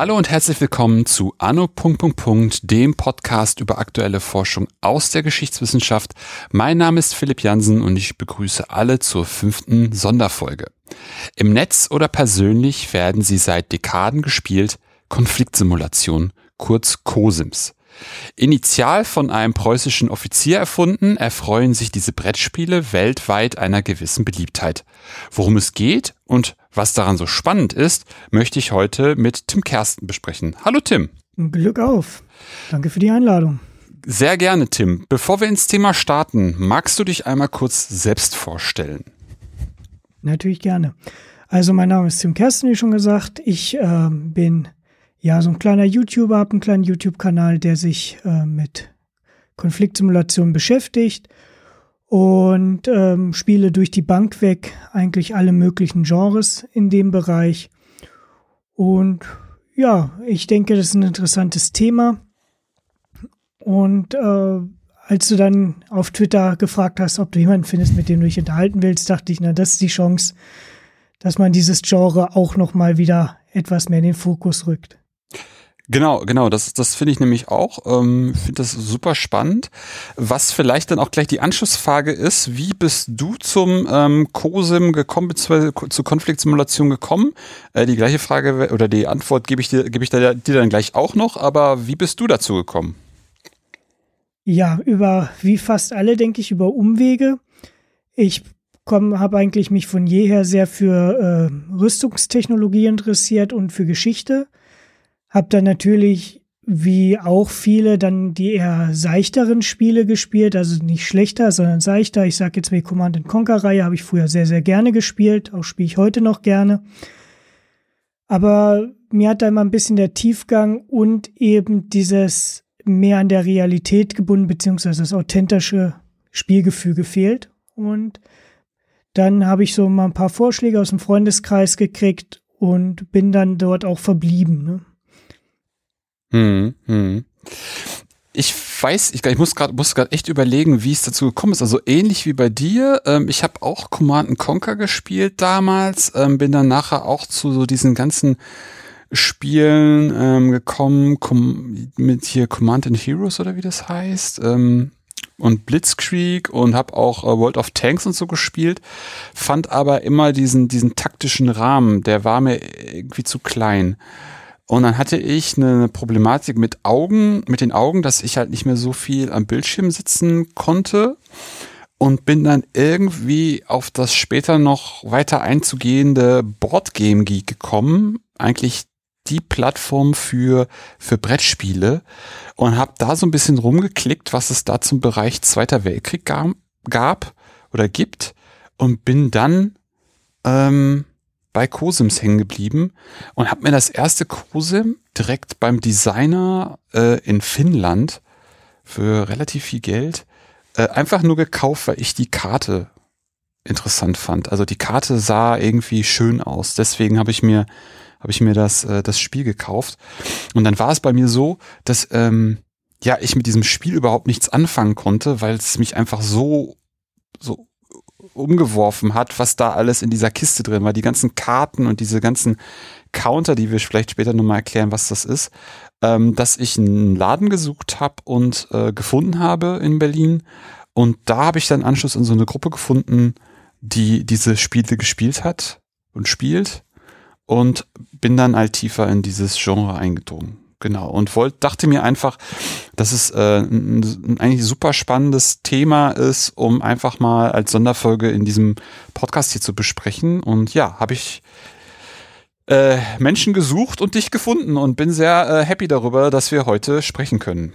Hallo und herzlich willkommen zu Anno. dem Podcast über aktuelle Forschung aus der Geschichtswissenschaft. Mein Name ist Philipp Jansen und ich begrüße alle zur fünften Sonderfolge. Im Netz oder persönlich werden sie seit Dekaden gespielt, Konfliktsimulation, kurz COSIMS. Initial von einem preußischen Offizier erfunden, erfreuen sich diese Brettspiele weltweit einer gewissen Beliebtheit. Worum es geht und was daran so spannend ist, möchte ich heute mit Tim Kersten besprechen. Hallo Tim. Glück auf. Danke für die Einladung. Sehr gerne, Tim. Bevor wir ins Thema starten, magst du dich einmal kurz selbst vorstellen? Natürlich gerne. Also mein Name ist Tim Kersten, wie schon gesagt. Ich äh, bin ja so ein kleiner YouTuber, habe einen kleinen YouTube-Kanal, der sich äh, mit Konfliktsimulation beschäftigt und ähm, spiele durch die Bank weg eigentlich alle möglichen Genres in dem Bereich. Und ja, ich denke, das ist ein interessantes Thema. Und äh, als du dann auf Twitter gefragt hast, ob du jemanden findest, mit dem du dich unterhalten willst, dachte ich, na, das ist die Chance, dass man dieses Genre auch noch mal wieder etwas mehr in den Fokus rückt. Genau, genau, das, das finde ich nämlich auch. Ähm, finde das super spannend. Was vielleicht dann auch gleich die Anschlussfrage ist, wie bist du zum ähm, COSIM gekommen, beziehungsweise zur Konfliktsimulation gekommen? Äh, die gleiche Frage oder die Antwort gebe ich dir, gebe ich dir dann gleich auch noch, aber wie bist du dazu gekommen? Ja, über, wie fast alle, denke ich, über Umwege. Ich habe eigentlich mich von jeher sehr für äh, Rüstungstechnologie interessiert und für Geschichte hab dann natürlich, wie auch viele, dann die eher seichteren Spiele gespielt, also nicht schlechter, sondern seichter. Ich sage jetzt mal, die Command Conquer-Reihe habe ich früher sehr, sehr gerne gespielt, auch spiele ich heute noch gerne. Aber mir hat da immer ein bisschen der Tiefgang und eben dieses mehr an der Realität gebunden, beziehungsweise das authentische Spielgefühl gefehlt. Und dann habe ich so mal ein paar Vorschläge aus dem Freundeskreis gekriegt und bin dann dort auch verblieben. Ne? Hm, hm. Ich weiß, ich, ich muss gerade muss gerade echt überlegen, wie es dazu gekommen ist. Also ähnlich wie bei dir. Ähm, ich habe auch Command Conquer gespielt damals, ähm, bin dann nachher auch zu so diesen ganzen Spielen ähm, gekommen, mit hier Command and Heroes oder wie das heißt. Ähm, und Blitzkrieg und habe auch äh, World of Tanks und so gespielt, fand aber immer diesen diesen taktischen Rahmen, der war mir irgendwie zu klein. Und dann hatte ich eine Problematik mit Augen, mit den Augen, dass ich halt nicht mehr so viel am Bildschirm sitzen konnte. Und bin dann irgendwie auf das später noch weiter einzugehende Boardgame Geek gekommen. Eigentlich die Plattform für, für Brettspiele. Und habe da so ein bisschen rumgeklickt, was es da zum Bereich Zweiter Weltkrieg gab, gab oder gibt. Und bin dann ähm, bei Cosims hängen geblieben und habe mir das erste Cosim direkt beim Designer äh, in Finnland für relativ viel Geld äh, einfach nur gekauft, weil ich die Karte interessant fand. Also die Karte sah irgendwie schön aus. Deswegen habe ich mir habe ich mir das äh, das Spiel gekauft und dann war es bei mir so, dass ähm, ja ich mit diesem Spiel überhaupt nichts anfangen konnte, weil es mich einfach so so umgeworfen hat, was da alles in dieser Kiste drin war. Die ganzen Karten und diese ganzen Counter, die wir vielleicht später nochmal erklären, was das ist, ähm, dass ich einen Laden gesucht habe und äh, gefunden habe in Berlin. Und da habe ich dann Anschluss in so eine Gruppe gefunden, die diese Spiele gespielt hat und spielt und bin dann halt tiefer in dieses Genre eingedrungen. Genau. Und wollte, dachte mir einfach, dass es äh, ein, ein eigentlich super spannendes Thema ist, um einfach mal als Sonderfolge in diesem Podcast hier zu besprechen. Und ja, habe ich äh, Menschen gesucht und dich gefunden und bin sehr äh, happy darüber, dass wir heute sprechen können.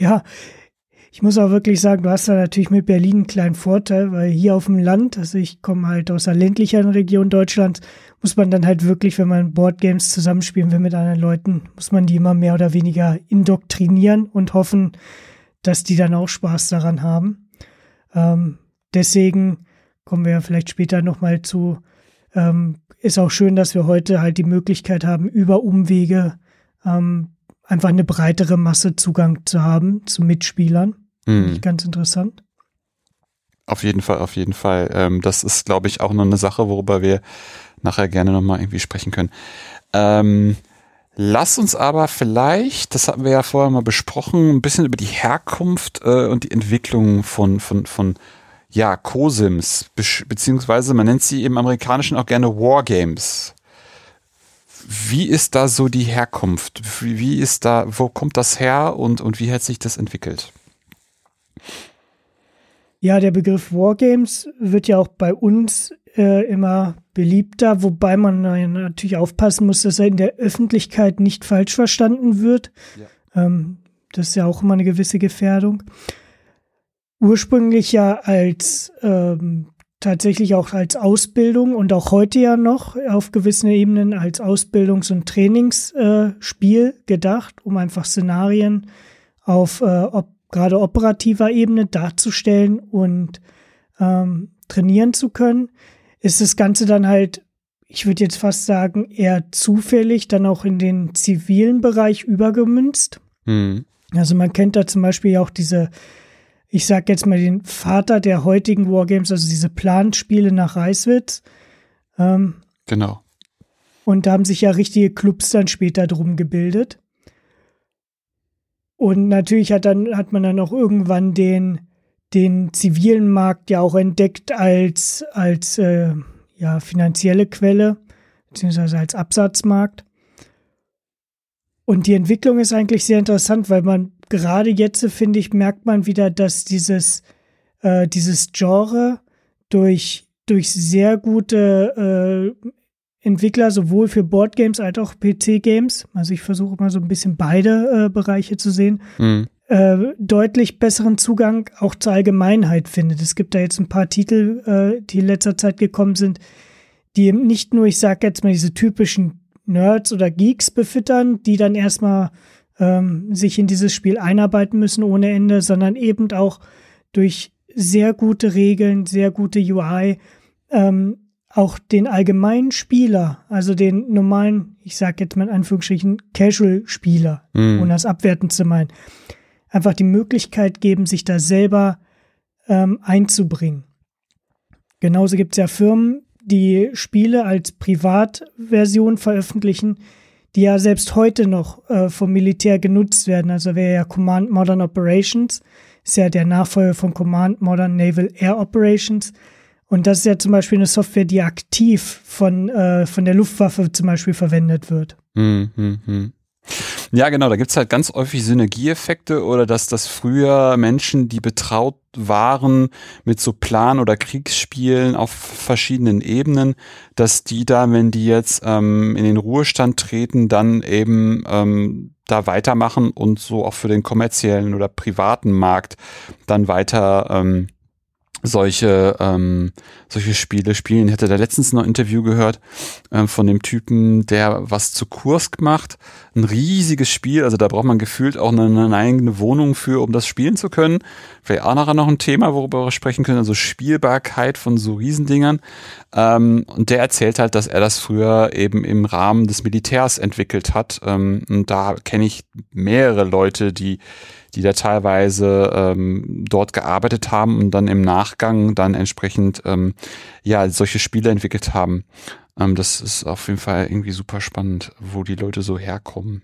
Ja, ich muss auch wirklich sagen, du hast da natürlich mit Berlin einen kleinen Vorteil, weil hier auf dem Land, also ich komme halt aus der ländlicheren Region Deutschlands, muss man dann halt wirklich, wenn man Boardgames zusammenspielen will mit anderen Leuten, muss man die immer mehr oder weniger indoktrinieren und hoffen, dass die dann auch Spaß daran haben. Ähm, deswegen kommen wir ja vielleicht später nochmal zu. Ähm, ist auch schön, dass wir heute halt die Möglichkeit haben, über Umwege ähm, einfach eine breitere Masse Zugang zu haben zu Mitspielern. Mhm. Ganz interessant. Auf jeden Fall, auf jeden Fall. Ähm, das ist, glaube ich, auch noch eine Sache, worüber wir nachher gerne nochmal irgendwie sprechen können. Ähm, lass uns aber vielleicht, das hatten wir ja vorher mal besprochen, ein bisschen über die Herkunft äh, und die Entwicklung von, von, von ja, COSIMs, beziehungsweise man nennt sie im Amerikanischen auch gerne Wargames. Wie ist da so die Herkunft? Wie, wie ist da, wo kommt das her und, und wie hat sich das entwickelt? Ja, der Begriff Wargames wird ja auch bei uns äh, immer beliebter, wobei man natürlich aufpassen muss, dass er in der Öffentlichkeit nicht falsch verstanden wird. Ja. Ähm, das ist ja auch immer eine gewisse Gefährdung. Ursprünglich ja als ähm, tatsächlich auch als Ausbildung und auch heute ja noch auf gewissen Ebenen als Ausbildungs- und Trainingsspiel äh, gedacht, um einfach Szenarien auf äh, ob, gerade operativer Ebene darzustellen und ähm, trainieren zu können ist das Ganze dann halt, ich würde jetzt fast sagen, eher zufällig dann auch in den zivilen Bereich übergemünzt. Mhm. Also man kennt da zum Beispiel auch diese, ich sag jetzt mal den Vater der heutigen Wargames, also diese Planspiele nach Reiswitz. Ähm, genau. Und da haben sich ja richtige Clubs dann später drum gebildet. Und natürlich hat dann, hat man dann auch irgendwann den, den zivilen Markt ja auch entdeckt als, als äh, ja, finanzielle Quelle, beziehungsweise als Absatzmarkt. Und die Entwicklung ist eigentlich sehr interessant, weil man gerade jetzt, finde ich, merkt man wieder, dass dieses, äh, dieses Genre durch, durch sehr gute äh, Entwickler sowohl für Boardgames als auch PC-Games, also ich versuche mal so ein bisschen beide äh, Bereiche zu sehen, mhm. Äh, deutlich besseren Zugang auch zur Allgemeinheit findet. Es gibt da jetzt ein paar Titel, äh, die in letzter Zeit gekommen sind, die eben nicht nur, ich sag jetzt mal, diese typischen Nerds oder Geeks befüttern, die dann erstmal ähm, sich in dieses Spiel einarbeiten müssen ohne Ende, sondern eben auch durch sehr gute Regeln, sehr gute UI, ähm, auch den allgemeinen Spieler, also den normalen, ich sag jetzt mal in Anführungsstrichen, Casual-Spieler, mhm. ohne das abwertend zu meinen, einfach die Möglichkeit geben, sich da selber ähm, einzubringen. Genauso gibt es ja Firmen, die Spiele als Privatversion veröffentlichen, die ja selbst heute noch äh, vom Militär genutzt werden. Also wäre ja Command Modern Operations, ist ja der Nachfolger von Command Modern Naval Air Operations. Und das ist ja zum Beispiel eine Software, die aktiv von, äh, von der Luftwaffe zum Beispiel verwendet wird. Hm, hm, hm. Ja, genau, da gibt's halt ganz häufig Synergieeffekte oder dass das früher Menschen, die betraut waren mit so Plan- oder Kriegsspielen auf verschiedenen Ebenen, dass die da, wenn die jetzt ähm, in den Ruhestand treten, dann eben ähm, da weitermachen und so auch für den kommerziellen oder privaten Markt dann weiter ähm, solche ähm, solche Spiele spielen. Ich hatte da letztens noch ein Interview gehört ähm, von dem Typen, der was zu Kursk macht. Ein riesiges Spiel, also da braucht man gefühlt auch eine, eine eigene Wohnung für, um das spielen zu können. Vielleicht auch nachher noch ein Thema, worüber wir sprechen können, also Spielbarkeit von so Riesendingern. Ähm, und der erzählt halt, dass er das früher eben im Rahmen des Militärs entwickelt hat. Ähm, und da kenne ich mehrere Leute, die die da teilweise ähm, dort gearbeitet haben und dann im Nachgang dann entsprechend ähm, ja solche Spiele entwickelt haben. Ähm, das ist auf jeden Fall irgendwie super spannend, wo die Leute so herkommen.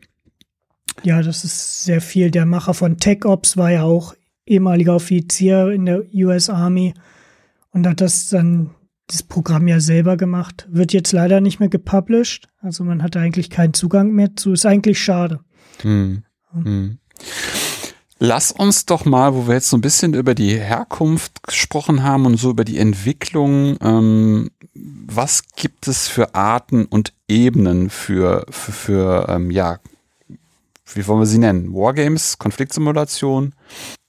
Ja, das ist sehr viel. Der Macher von Tech Ops war ja auch ehemaliger Offizier in der US Army und hat das dann das Programm ja selber gemacht. Wird jetzt leider nicht mehr gepublished. Also man hat eigentlich keinen Zugang mehr zu. Ist eigentlich schade. Hm. Hm. Lass uns doch mal, wo wir jetzt so ein bisschen über die Herkunft gesprochen haben und so über die Entwicklung, ähm, was gibt es für Arten und Ebenen für, für, für ähm, ja, wie wollen wir sie nennen? Wargames, Konfliktsimulation?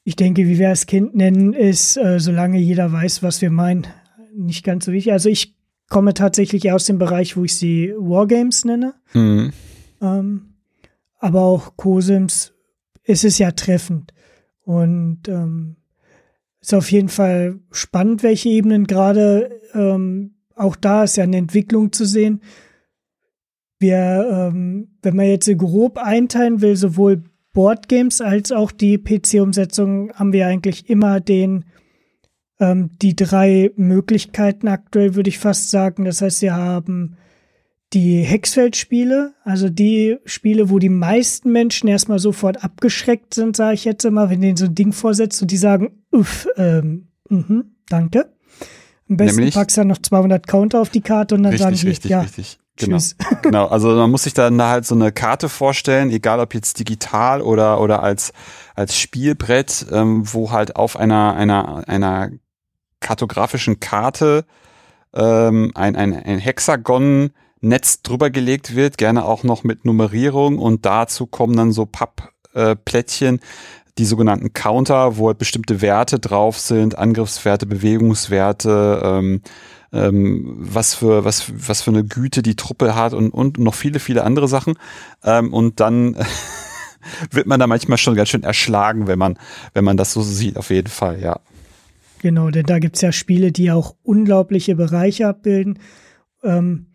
Ich denke, wie wir es Kind nennen, ist, äh, solange jeder weiß, was wir meinen, nicht ganz so wichtig. Also ich komme tatsächlich aus dem Bereich, wo ich sie Wargames nenne. Mhm. Ähm, aber auch Cosims ist es ja treffend. Und ähm, ist auf jeden Fall spannend, welche Ebenen gerade ähm, auch da ist ja eine Entwicklung zu sehen. wir, ähm, wenn man jetzt so grob einteilen will, sowohl Boardgames als auch die PC-Umsetzung, haben wir eigentlich immer den ähm, die drei Möglichkeiten aktuell, würde ich fast sagen. Das heißt, wir haben die Hexfeld-Spiele, also die Spiele, wo die meisten Menschen erstmal sofort abgeschreckt sind, sage ich jetzt immer, wenn denen so ein Ding vorsetzt und die sagen, uff, ähm, mh, danke. Am besten Nämlich? packst du dann noch 200 Counter auf die Karte und dann richtig, sagen die, richtig, ja, richtig. Genau. genau. Also man muss sich dann da halt so eine Karte vorstellen, egal ob jetzt digital oder oder als als Spielbrett, ähm, wo halt auf einer einer einer kartografischen Karte ähm, ein, ein, ein Hexagon Netz drüber gelegt wird, gerne auch noch mit Nummerierung und dazu kommen dann so Pappplättchen, die sogenannten Counter, wo halt bestimmte Werte drauf sind, Angriffswerte, Bewegungswerte, ähm, ähm, was für was was für eine Güte die Truppe hat und und noch viele viele andere Sachen ähm, und dann wird man da manchmal schon ganz schön erschlagen, wenn man wenn man das so sieht, auf jeden Fall, ja. Genau, denn da gibt's ja Spiele, die auch unglaubliche Bereiche abbilden. Ähm,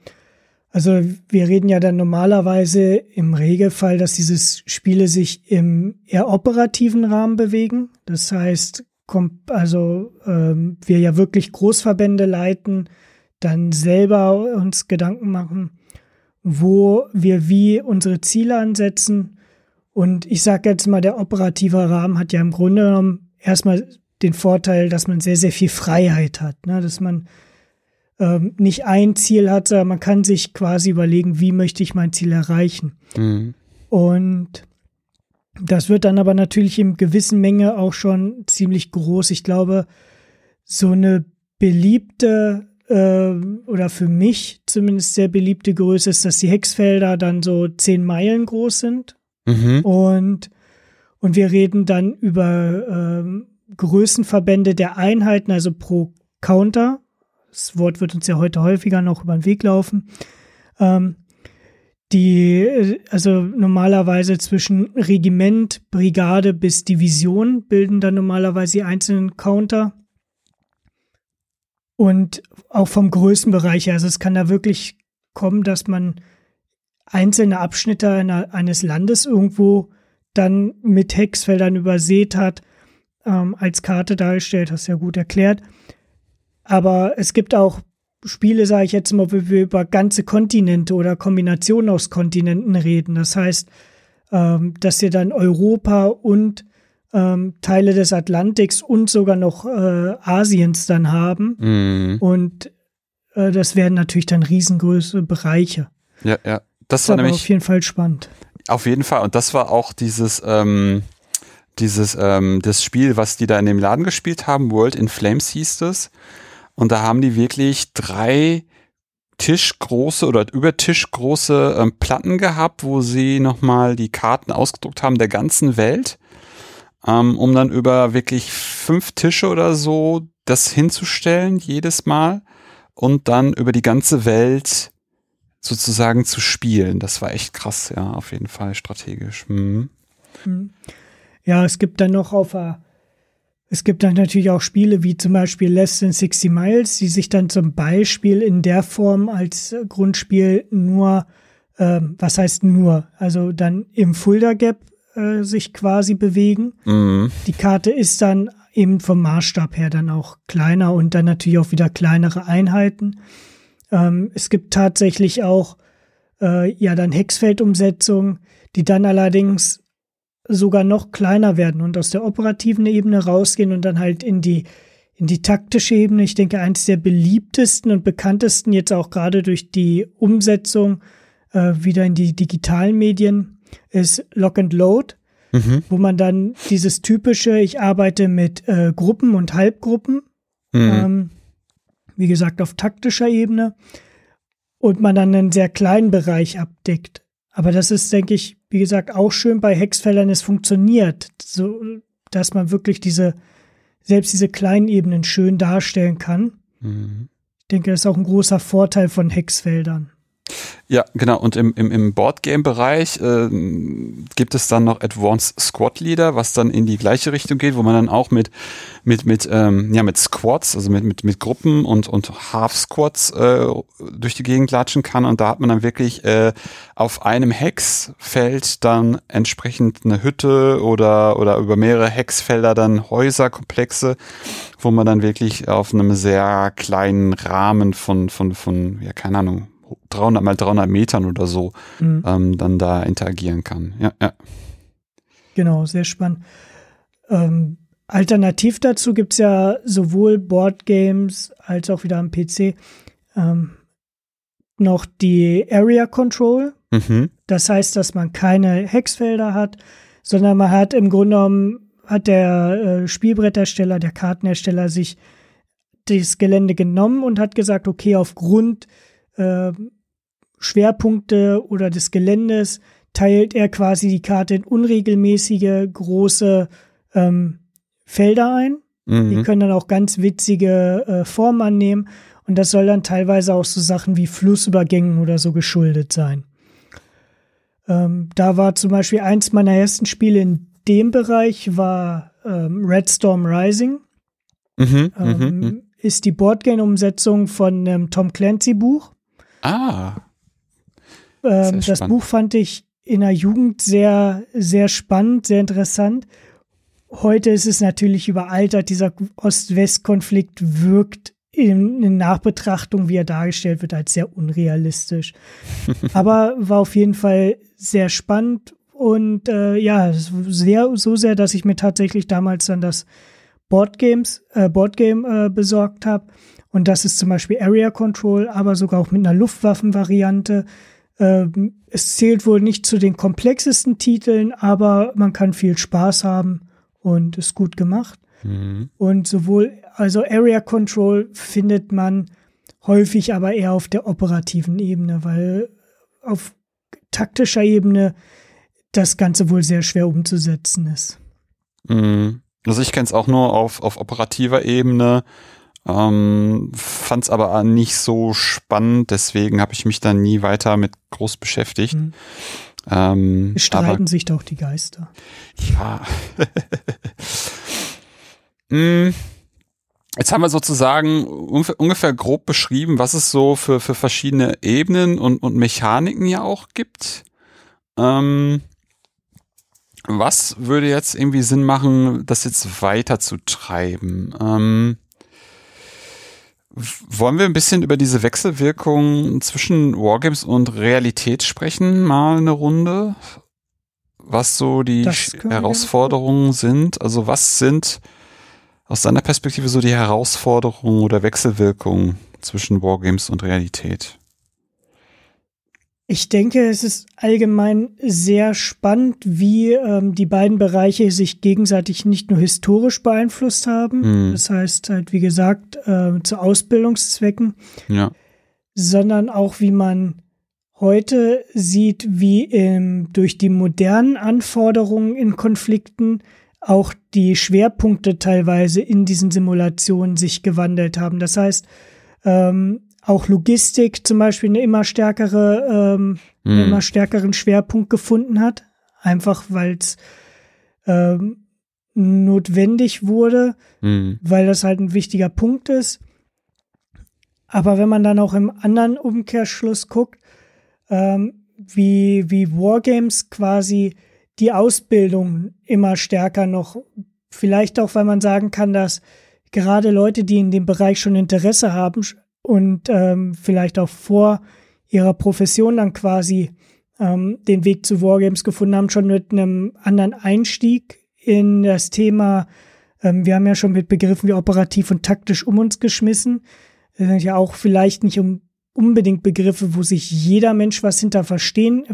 also wir reden ja dann normalerweise im Regelfall, dass diese Spiele sich im eher operativen Rahmen bewegen. Das heißt, also ähm, wir ja wirklich Großverbände leiten, dann selber uns Gedanken machen, wo wir wie unsere Ziele ansetzen. Und ich sage jetzt mal, der operative Rahmen hat ja im Grunde genommen erstmal den Vorteil, dass man sehr, sehr viel Freiheit hat, ne? dass man ähm, nicht ein Ziel hat, sondern man kann sich quasi überlegen, wie möchte ich mein Ziel erreichen. Mhm. Und das wird dann aber natürlich in gewissen Menge auch schon ziemlich groß. Ich glaube, so eine beliebte äh, oder für mich zumindest sehr beliebte Größe ist, dass die Hexfelder dann so zehn Meilen groß sind. Mhm. Und, und wir reden dann über ähm, Größenverbände der Einheiten, also pro Counter. Das Wort wird uns ja heute häufiger noch über den Weg laufen. Ähm, die, also normalerweise zwischen Regiment, Brigade bis Division bilden dann normalerweise die einzelnen Counter. Und auch vom Größenbereich her, also es kann da wirklich kommen, dass man einzelne Abschnitte einer, eines Landes irgendwo dann mit Hexfeldern übersät hat, ähm, als Karte dargestellt, hast du ja gut erklärt. Aber es gibt auch Spiele, sage ich jetzt mal, wo wir über ganze Kontinente oder Kombinationen aus Kontinenten reden. Das heißt, ähm, dass wir dann Europa und ähm, Teile des Atlantiks und sogar noch äh, Asiens dann haben. Mhm. Und äh, das werden natürlich dann riesengroße Bereiche. Ja, ja. Das, das war nämlich auf jeden Fall spannend. Auf jeden Fall. Und das war auch dieses, ähm, dieses, ähm, das Spiel, was die da in dem Laden gespielt haben, World in Flames hieß das. Und da haben die wirklich drei Tischgroße oder über Tischgroße ähm, Platten gehabt, wo sie nochmal die Karten ausgedruckt haben der ganzen Welt, ähm, um dann über wirklich fünf Tische oder so das hinzustellen jedes Mal und dann über die ganze Welt sozusagen zu spielen. Das war echt krass, ja, auf jeden Fall strategisch. Mhm. Ja, es gibt dann noch auf a, es gibt dann natürlich auch Spiele wie zum Beispiel Less Than 60 Miles, die sich dann zum Beispiel in der Form als Grundspiel nur, äh, was heißt nur, also dann im Fulda Gap äh, sich quasi bewegen. Mhm. Die Karte ist dann eben vom Maßstab her dann auch kleiner und dann natürlich auch wieder kleinere Einheiten. Ähm, es gibt tatsächlich auch äh, ja dann Hexfeldumsetzungen, die dann allerdings sogar noch kleiner werden und aus der operativen Ebene rausgehen und dann halt in die in die taktische Ebene. Ich denke, eins der beliebtesten und bekanntesten jetzt auch gerade durch die Umsetzung äh, wieder in die digitalen Medien ist Lock and Load, mhm. wo man dann dieses typische, ich arbeite mit äh, Gruppen und Halbgruppen, mhm. ähm, wie gesagt, auf taktischer Ebene und man dann einen sehr kleinen Bereich abdeckt. Aber das ist, denke ich, wie gesagt, auch schön bei Hexfeldern. Es funktioniert, so dass man wirklich diese, selbst diese kleinen Ebenen schön darstellen kann. Mhm. Ich denke, das ist auch ein großer Vorteil von Hexfeldern. Ja, genau. Und im, im, im Boardgame-Bereich äh, gibt es dann noch Advanced Squad Leader, was dann in die gleiche Richtung geht, wo man dann auch mit mit mit ähm, ja mit Squads, also mit mit mit Gruppen und und Half Squads äh, durch die Gegend latschen kann. Und da hat man dann wirklich äh, auf einem Hexfeld dann entsprechend eine Hütte oder oder über mehrere Hexfelder dann Häuserkomplexe, wo man dann wirklich auf einem sehr kleinen Rahmen von von von ja keine Ahnung 300 mal 300 Metern oder so mhm. ähm, dann da interagieren kann. Ja, ja. Genau, sehr spannend. Ähm, alternativ dazu gibt es ja sowohl Boardgames als auch wieder am PC ähm, noch die Area Control. Mhm. Das heißt, dass man keine Hexfelder hat, sondern man hat im Grunde genommen, hat der äh, Spielbrettersteller, der Kartenhersteller sich das Gelände genommen und hat gesagt, okay, aufgrund äh, Schwerpunkte oder des Geländes teilt er quasi die Karte in unregelmäßige große ähm, Felder ein. Mhm. Die können dann auch ganz witzige äh, Formen annehmen. Und das soll dann teilweise auch so Sachen wie Flussübergängen oder so geschuldet sein. Ähm, da war zum Beispiel eins meiner ersten Spiele in dem Bereich war ähm, Red Storm Rising. Mhm, ähm, mhm, mhm. ist die Boardgame-Umsetzung von einem Tom Clancy-Buch. Ah. Ähm, das Buch fand ich in der Jugend sehr, sehr spannend, sehr interessant. Heute ist es natürlich überaltert. Dieser Ost-West-Konflikt wirkt in, in, Nachbetrachtung, wie er dargestellt wird, als sehr unrealistisch. Aber war auf jeden Fall sehr spannend und äh, ja, sehr, so sehr, dass ich mir tatsächlich damals dann das Boardgames, äh, Boardgame äh, besorgt habe. Und das ist zum Beispiel Area Control, aber sogar auch mit einer Luftwaffenvariante. Ähm, es zählt wohl nicht zu den komplexesten Titeln, aber man kann viel Spaß haben und ist gut gemacht. Mhm. Und sowohl, also Area Control findet man häufig aber eher auf der operativen Ebene, weil auf taktischer Ebene das Ganze wohl sehr schwer umzusetzen ist. Mhm. Also ich kenne es auch nur auf, auf operativer Ebene. Ähm, Fand es aber nicht so spannend, deswegen habe ich mich dann nie weiter mit groß beschäftigt. Mhm. Ähm, streiten sich doch die Geister. Ja. mm. Jetzt haben wir sozusagen ungefähr grob beschrieben, was es so für, für verschiedene Ebenen und, und Mechaniken ja auch gibt. Ähm, was würde jetzt irgendwie Sinn machen, das jetzt weiter zu treiben? Ähm, wollen wir ein bisschen über diese Wechselwirkung zwischen Wargames und Realität sprechen? Mal eine Runde. Was so die Herausforderungen sind? Also was sind aus deiner Perspektive so die Herausforderungen oder Wechselwirkungen zwischen Wargames und Realität? Ich denke, es ist allgemein sehr spannend, wie ähm, die beiden Bereiche sich gegenseitig nicht nur historisch beeinflusst haben, mhm. das heißt halt, wie gesagt, äh, zu Ausbildungszwecken, ja. sondern auch, wie man heute sieht, wie ähm, durch die modernen Anforderungen in Konflikten auch die Schwerpunkte teilweise in diesen Simulationen sich gewandelt haben. Das heißt, ähm, auch Logistik zum Beispiel eine immer stärkere, ähm, mhm. einen immer stärkeren Schwerpunkt gefunden hat. Einfach weil es ähm, notwendig wurde, mhm. weil das halt ein wichtiger Punkt ist. Aber wenn man dann auch im anderen Umkehrschluss guckt, ähm, wie, wie Wargames quasi die Ausbildung immer stärker noch, vielleicht auch, weil man sagen kann, dass gerade Leute, die in dem Bereich schon Interesse haben, und ähm, vielleicht auch vor ihrer Profession dann quasi ähm, den Weg zu Wargames gefunden haben, schon mit einem anderen Einstieg in das Thema. Ähm, wir haben ja schon mit Begriffen wie operativ und taktisch um uns geschmissen. Das sind ja auch vielleicht nicht um, unbedingt Begriffe, wo sich jeder Mensch was hinter verstehen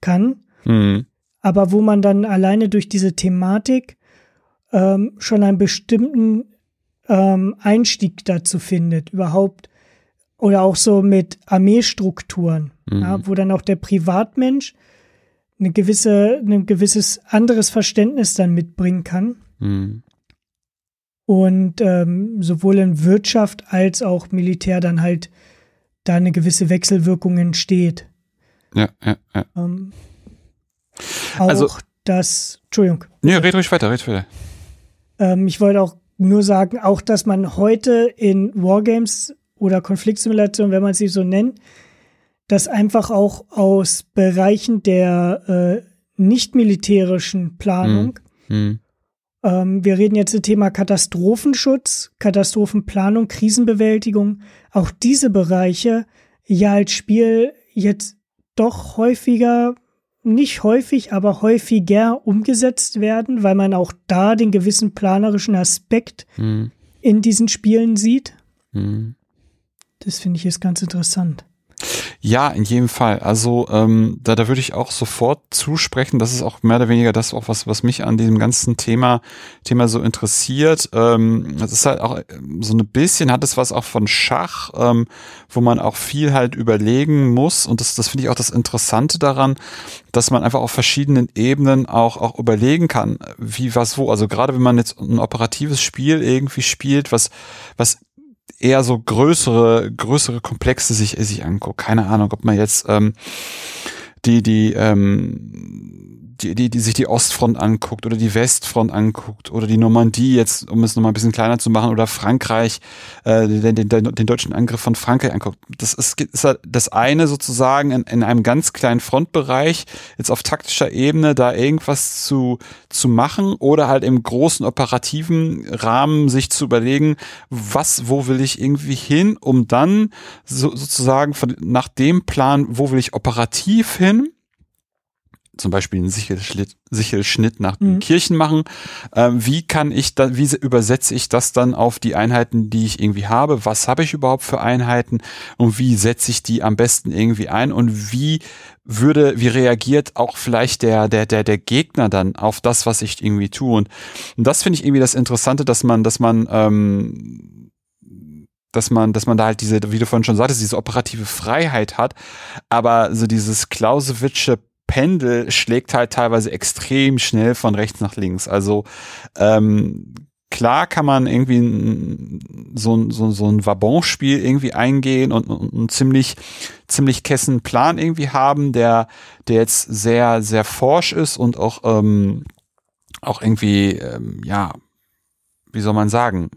kann, mhm. aber wo man dann alleine durch diese Thematik ähm, schon einen bestimmten ähm, Einstieg dazu findet, überhaupt oder auch so mit Armeestrukturen, mhm. ja, wo dann auch der Privatmensch eine gewisse, ein gewisses anderes Verständnis dann mitbringen kann. Mhm. Und ähm, sowohl in Wirtschaft als auch Militär dann halt da eine gewisse Wechselwirkung entsteht. Ja, ja, ja. Ähm, auch Also- das, Entschuldigung, Nee, red ruhig weiter, red weiter. ähm, ich wollte auch nur sagen, auch dass man heute in Wargames oder Konfliktsimulationen, wenn man sie so nennt, das einfach auch aus Bereichen der äh, nicht militärischen Planung Hm. Ähm, wir reden jetzt zum Thema Katastrophenschutz, Katastrophenplanung, Krisenbewältigung. Auch diese Bereiche ja als Spiel jetzt doch häufiger, nicht häufig, aber häufiger umgesetzt werden, weil man auch da den gewissen planerischen Aspekt Hm. in diesen Spielen sieht. Hm. Das finde ich jetzt ganz interessant. Ja, in jedem Fall. Also ähm, da, da würde ich auch sofort zusprechen. Das ist auch mehr oder weniger das, auch was, was mich an diesem ganzen Thema, Thema so interessiert. Ähm, das ist halt auch ähm, so ein bisschen, hat es was auch von Schach, ähm, wo man auch viel halt überlegen muss. Und das, das finde ich auch das Interessante daran, dass man einfach auf verschiedenen Ebenen auch, auch überlegen kann, wie was wo. Also gerade wenn man jetzt ein operatives Spiel irgendwie spielt, was, was eher so größere, größere Komplexe sich, sich anguckt. Keine Ahnung, ob man jetzt ähm, die, die, ähm, die, die, die sich die Ostfront anguckt oder die Westfront anguckt oder die Normandie jetzt, um es nochmal ein bisschen kleiner zu machen, oder Frankreich, äh, den, den, den, deutschen Angriff von Frankreich anguckt. Das ist, ist halt das eine sozusagen in, in einem ganz kleinen Frontbereich, jetzt auf taktischer Ebene da irgendwas zu, zu machen oder halt im großen operativen Rahmen sich zu überlegen, was, wo will ich irgendwie hin, um dann so, sozusagen von, nach dem Plan, wo will ich operativ hin, zum Beispiel einen Sichelschnitt, Sichelschnitt nach Mhm. Kirchen machen. Ähm, wie kann ich da, wie übersetze ich das dann auf die Einheiten, die ich irgendwie habe? Was habe ich überhaupt für Einheiten und wie setze ich die am besten irgendwie ein und wie würde, wie reagiert auch vielleicht der, der, der, der Gegner dann auf das, was ich irgendwie tue? Und, und das finde ich irgendwie das Interessante, dass man, dass man, ähm, dass man, dass man da halt diese, wie du vorhin schon sagtest, diese operative Freiheit hat, aber so dieses Clausewitsche Pendel schlägt halt teilweise extrem schnell von rechts nach links. Also ähm, klar kann man irgendwie ein, so, ein- so, so ein Wabonspiel irgendwie eingehen und, und einen ziemlich, ziemlich kessen Plan irgendwie haben, der, der jetzt sehr, sehr forsch ist und auch, ähm, auch irgendwie, ähm, ja, wie soll man sagen,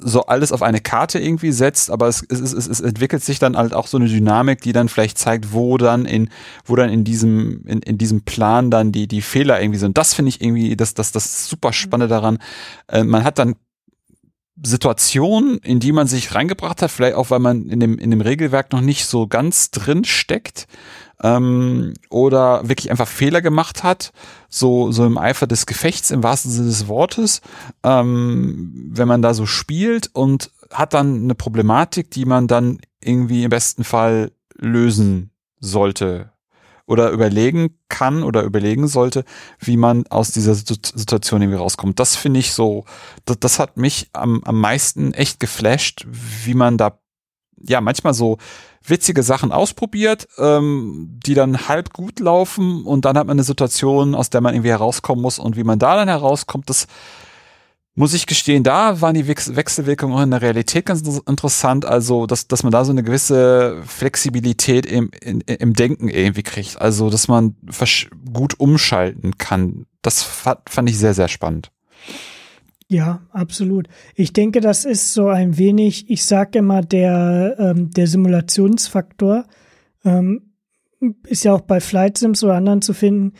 so alles auf eine Karte irgendwie setzt, aber es, es, es, es entwickelt sich dann halt auch so eine Dynamik, die dann vielleicht zeigt, wo dann in, wo dann in diesem, in, in diesem Plan dann die, die Fehler irgendwie sind. Das finde ich irgendwie, das, das, das super Spannende daran. Äh, man hat dann Situationen, in die man sich reingebracht hat, vielleicht auch, weil man in dem, in dem Regelwerk noch nicht so ganz drin steckt, ähm, oder wirklich einfach Fehler gemacht hat, so, so im Eifer des Gefechts im wahrsten Sinne des Wortes, ähm, wenn man da so spielt und hat dann eine Problematik, die man dann irgendwie im besten Fall lösen sollte oder überlegen kann oder überlegen sollte, wie man aus dieser Situ- Situation irgendwie rauskommt. Das finde ich so, das, das hat mich am, am meisten echt geflasht, wie man da ja manchmal so witzige Sachen ausprobiert, ähm, die dann halb gut laufen und dann hat man eine Situation, aus der man irgendwie herauskommen muss und wie man da dann herauskommt, das muss ich gestehen, da waren die Wechsel Wechselwirkungen auch in der Realität ganz inter- interessant, also dass, dass man da so eine gewisse Flexibilität im, in, im Denken irgendwie kriegt, also dass man gut umschalten kann. Das fand ich sehr, sehr spannend. Ja, absolut. Ich denke, das ist so ein wenig, ich sage immer, der, ähm, der Simulationsfaktor ähm, ist ja auch bei Flight Sims oder anderen zu finden.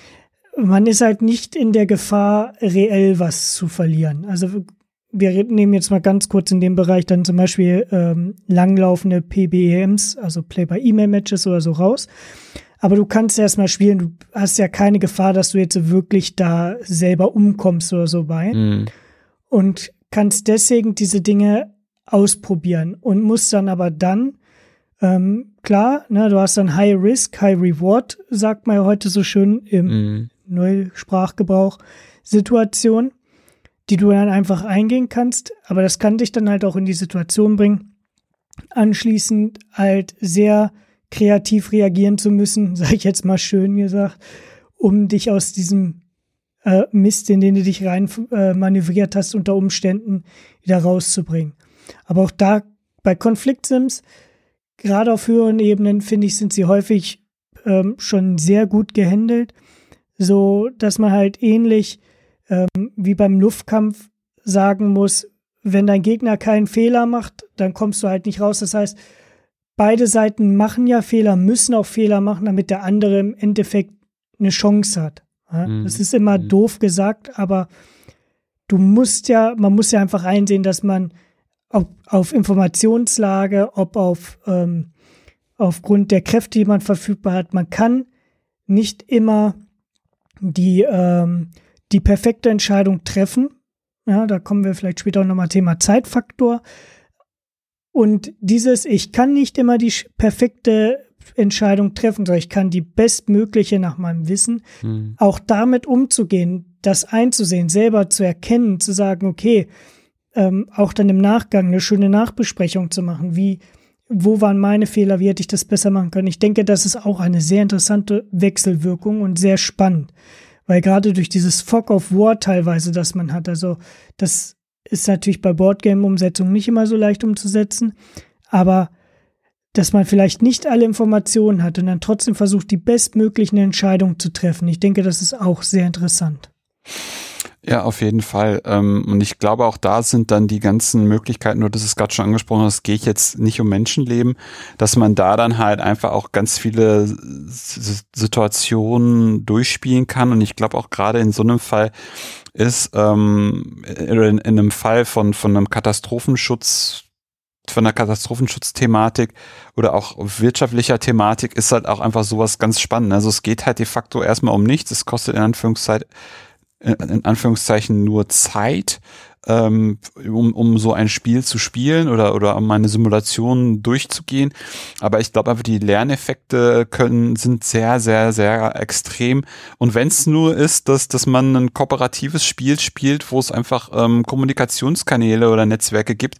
Man ist halt nicht in der Gefahr, reell was zu verlieren. Also wir nehmen jetzt mal ganz kurz in dem Bereich dann zum Beispiel ähm, langlaufende PBEMs, also Play-by-E-Mail-Matches oder so raus. Aber du kannst erstmal spielen, du hast ja keine Gefahr, dass du jetzt wirklich da selber umkommst oder so bei Mhm. Und kannst deswegen diese Dinge ausprobieren und musst dann aber dann, ähm, klar, ne, du hast dann High Risk, High Reward, sagt man ja heute so schön im Mhm. Neusprachgebrauch, Situation, die du dann einfach eingehen kannst, aber das kann dich dann halt auch in die Situation bringen, anschließend halt sehr kreativ reagieren zu müssen, sage ich jetzt mal schön gesagt, um dich aus diesem äh, Mist, in den du dich rein äh, manövriert hast, unter Umständen wieder rauszubringen. Aber auch da bei Konfliktsims, gerade auf höheren Ebenen, finde ich, sind sie häufig ähm, schon sehr gut gehandelt, so dass man halt ähnlich ähm, wie beim Luftkampf sagen muss, wenn dein Gegner keinen Fehler macht, dann kommst du halt nicht raus. Das heißt, beide Seiten machen ja Fehler, müssen auch Fehler machen, damit der andere im Endeffekt eine Chance hat. Ja? Mhm. Das ist immer mhm. doof gesagt, aber du musst ja, man muss ja einfach einsehen, dass man ob auf Informationslage, ob auf ähm, aufgrund der Kräfte, die man verfügbar hat, man kann nicht immer die, ähm, die perfekte Entscheidung treffen. Ja, da kommen wir vielleicht später auch nochmal Thema Zeitfaktor. Und dieses, ich kann nicht immer die perfekte Entscheidung treffen, sondern ich kann die bestmögliche nach meinem Wissen, hm. auch damit umzugehen, das einzusehen, selber zu erkennen, zu sagen, okay, ähm, auch dann im Nachgang eine schöne Nachbesprechung zu machen, wie, wo waren meine Fehler, wie hätte ich das besser machen können. Ich denke, das ist auch eine sehr interessante Wechselwirkung und sehr spannend, weil gerade durch dieses Fog of War teilweise, das man hat, also das ist natürlich bei Boardgame-Umsetzungen nicht immer so leicht umzusetzen, aber dass man vielleicht nicht alle Informationen hat und dann trotzdem versucht, die bestmöglichen Entscheidungen zu treffen. Ich denke, das ist auch sehr interessant. Ja, auf jeden Fall. Ähm, und ich glaube, auch da sind dann die ganzen Möglichkeiten, nur das ist gerade schon angesprochen, es geht jetzt nicht um Menschenleben, dass man da dann halt einfach auch ganz viele Situationen durchspielen kann. Und ich glaube auch gerade in so einem Fall ist, ähm, in, in einem Fall von, von einem Katastrophenschutz von der Katastrophenschutzthematik oder auch wirtschaftlicher Thematik ist halt auch einfach sowas ganz spannend. Also es geht halt de facto erstmal um nichts. Es kostet in Anführungszeichen, in Anführungszeichen nur Zeit ähm, um, um so ein Spiel zu spielen oder, oder um eine Simulation durchzugehen. Aber ich glaube einfach, die Lerneffekte können, sind sehr, sehr, sehr extrem. Und wenn es nur ist, dass, dass man ein kooperatives Spiel spielt, wo es einfach ähm, Kommunikationskanäle oder Netzwerke gibt,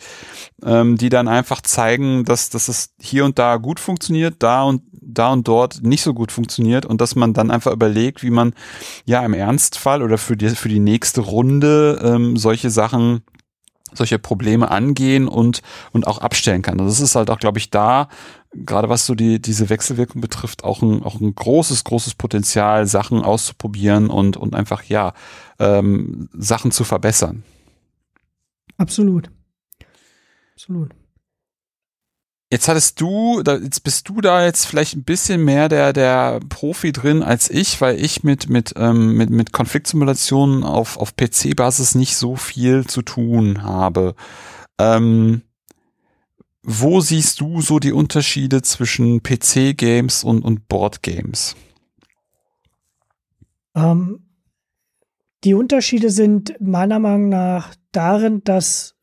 ähm, die dann einfach zeigen, dass, dass es hier und da gut funktioniert, da und da und dort nicht so gut funktioniert und dass man dann einfach überlegt, wie man ja im Ernstfall oder für die, für die nächste Runde ähm, solche Sachen solche Probleme angehen und, und auch abstellen kann. Also das ist halt auch, glaube ich, da, gerade was so die, diese Wechselwirkung betrifft, auch ein, auch ein großes, großes Potenzial, Sachen auszuprobieren und, und einfach, ja, ähm, Sachen zu verbessern. Absolut. Absolut. Jetzt hattest du, jetzt bist du da jetzt vielleicht ein bisschen mehr der, der Profi drin als ich, weil ich mit, mit, ähm, mit, mit Konfliktsimulationen auf, auf PC-Basis nicht so viel zu tun habe. Ähm, wo siehst du so die Unterschiede zwischen PC-Games und, und Board-Games? Ähm, die Unterschiede sind meiner Meinung nach darin, dass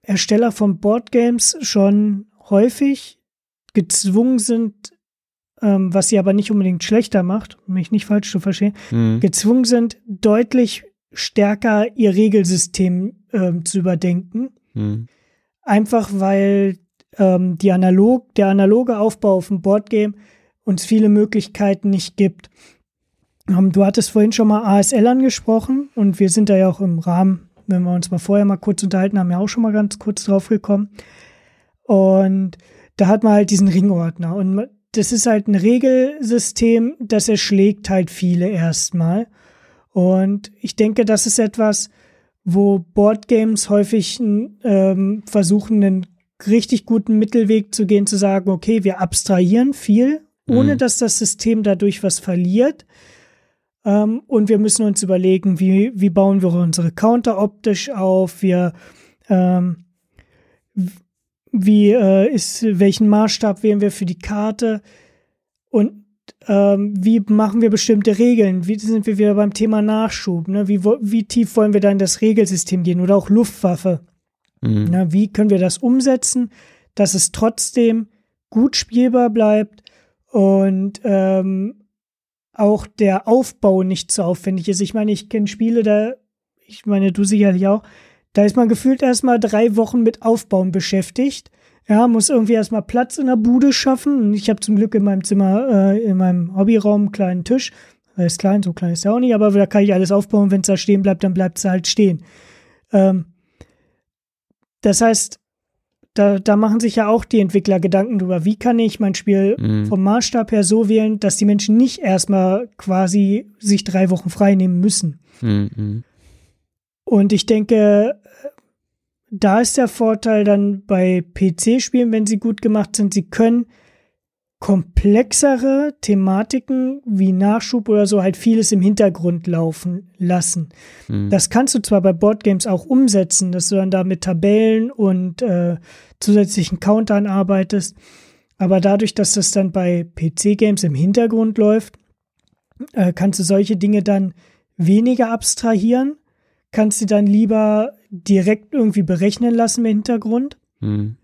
Ersteller von Boardgames schon häufig gezwungen sind, ähm, was sie aber nicht unbedingt schlechter macht, mich nicht falsch zu verstehen, mhm. gezwungen sind, deutlich stärker ihr Regelsystem ähm, zu überdenken. Mhm. Einfach weil ähm, die analog, der analoge Aufbau auf dem Boardgame uns viele Möglichkeiten nicht gibt. Ähm, du hattest vorhin schon mal ASL angesprochen und wir sind da ja auch im Rahmen, wenn wir uns mal vorher mal kurz unterhalten haben, ja auch schon mal ganz kurz drauf gekommen. Und da hat man halt diesen Ringordner. Und das ist halt ein Regelsystem, das erschlägt halt viele erstmal. Und ich denke, das ist etwas, wo Boardgames häufig ähm, versuchen, einen richtig guten Mittelweg zu gehen, zu sagen, okay, wir abstrahieren viel, ohne mhm. dass das System dadurch was verliert. Ähm, und wir müssen uns überlegen, wie, wie bauen wir unsere Counter optisch auf, wir ähm, wie äh, ist, welchen Maßstab wählen wir für die Karte und ähm, wie machen wir bestimmte Regeln? Wie sind wir wieder beim Thema Nachschub? Ne? Wie, wie tief wollen wir da in das Regelsystem gehen oder auch Luftwaffe? Mhm. Ne? Wie können wir das umsetzen, dass es trotzdem gut spielbar bleibt und ähm, auch der Aufbau nicht zu aufwendig ist? Ich meine, ich kenne Spiele, da, ich meine, du sicherlich auch, da ist man gefühlt erstmal drei Wochen mit Aufbauen beschäftigt. Ja, muss irgendwie erstmal Platz in der Bude schaffen. Und ich habe zum Glück in meinem Zimmer, äh, in meinem Hobbyraum einen kleinen Tisch. Er ist klein, so klein ist er auch nicht, aber da kann ich alles aufbauen. Wenn es da stehen bleibt, dann bleibt es halt stehen. Ähm, das heißt, da, da machen sich ja auch die Entwickler Gedanken drüber, wie kann ich mein Spiel mhm. vom Maßstab her so wählen, dass die Menschen nicht erstmal quasi sich drei Wochen frei nehmen müssen. Mhm. Und ich denke, da ist der Vorteil dann bei PC-Spielen, wenn sie gut gemacht sind, sie können komplexere Thematiken wie Nachschub oder so halt vieles im Hintergrund laufen lassen. Mhm. Das kannst du zwar bei Boardgames auch umsetzen, dass du dann da mit Tabellen und äh, zusätzlichen Countern arbeitest, aber dadurch, dass das dann bei PC-Games im Hintergrund läuft, äh, kannst du solche Dinge dann weniger abstrahieren, kannst du dann lieber direkt irgendwie berechnen lassen im Hintergrund. Mhm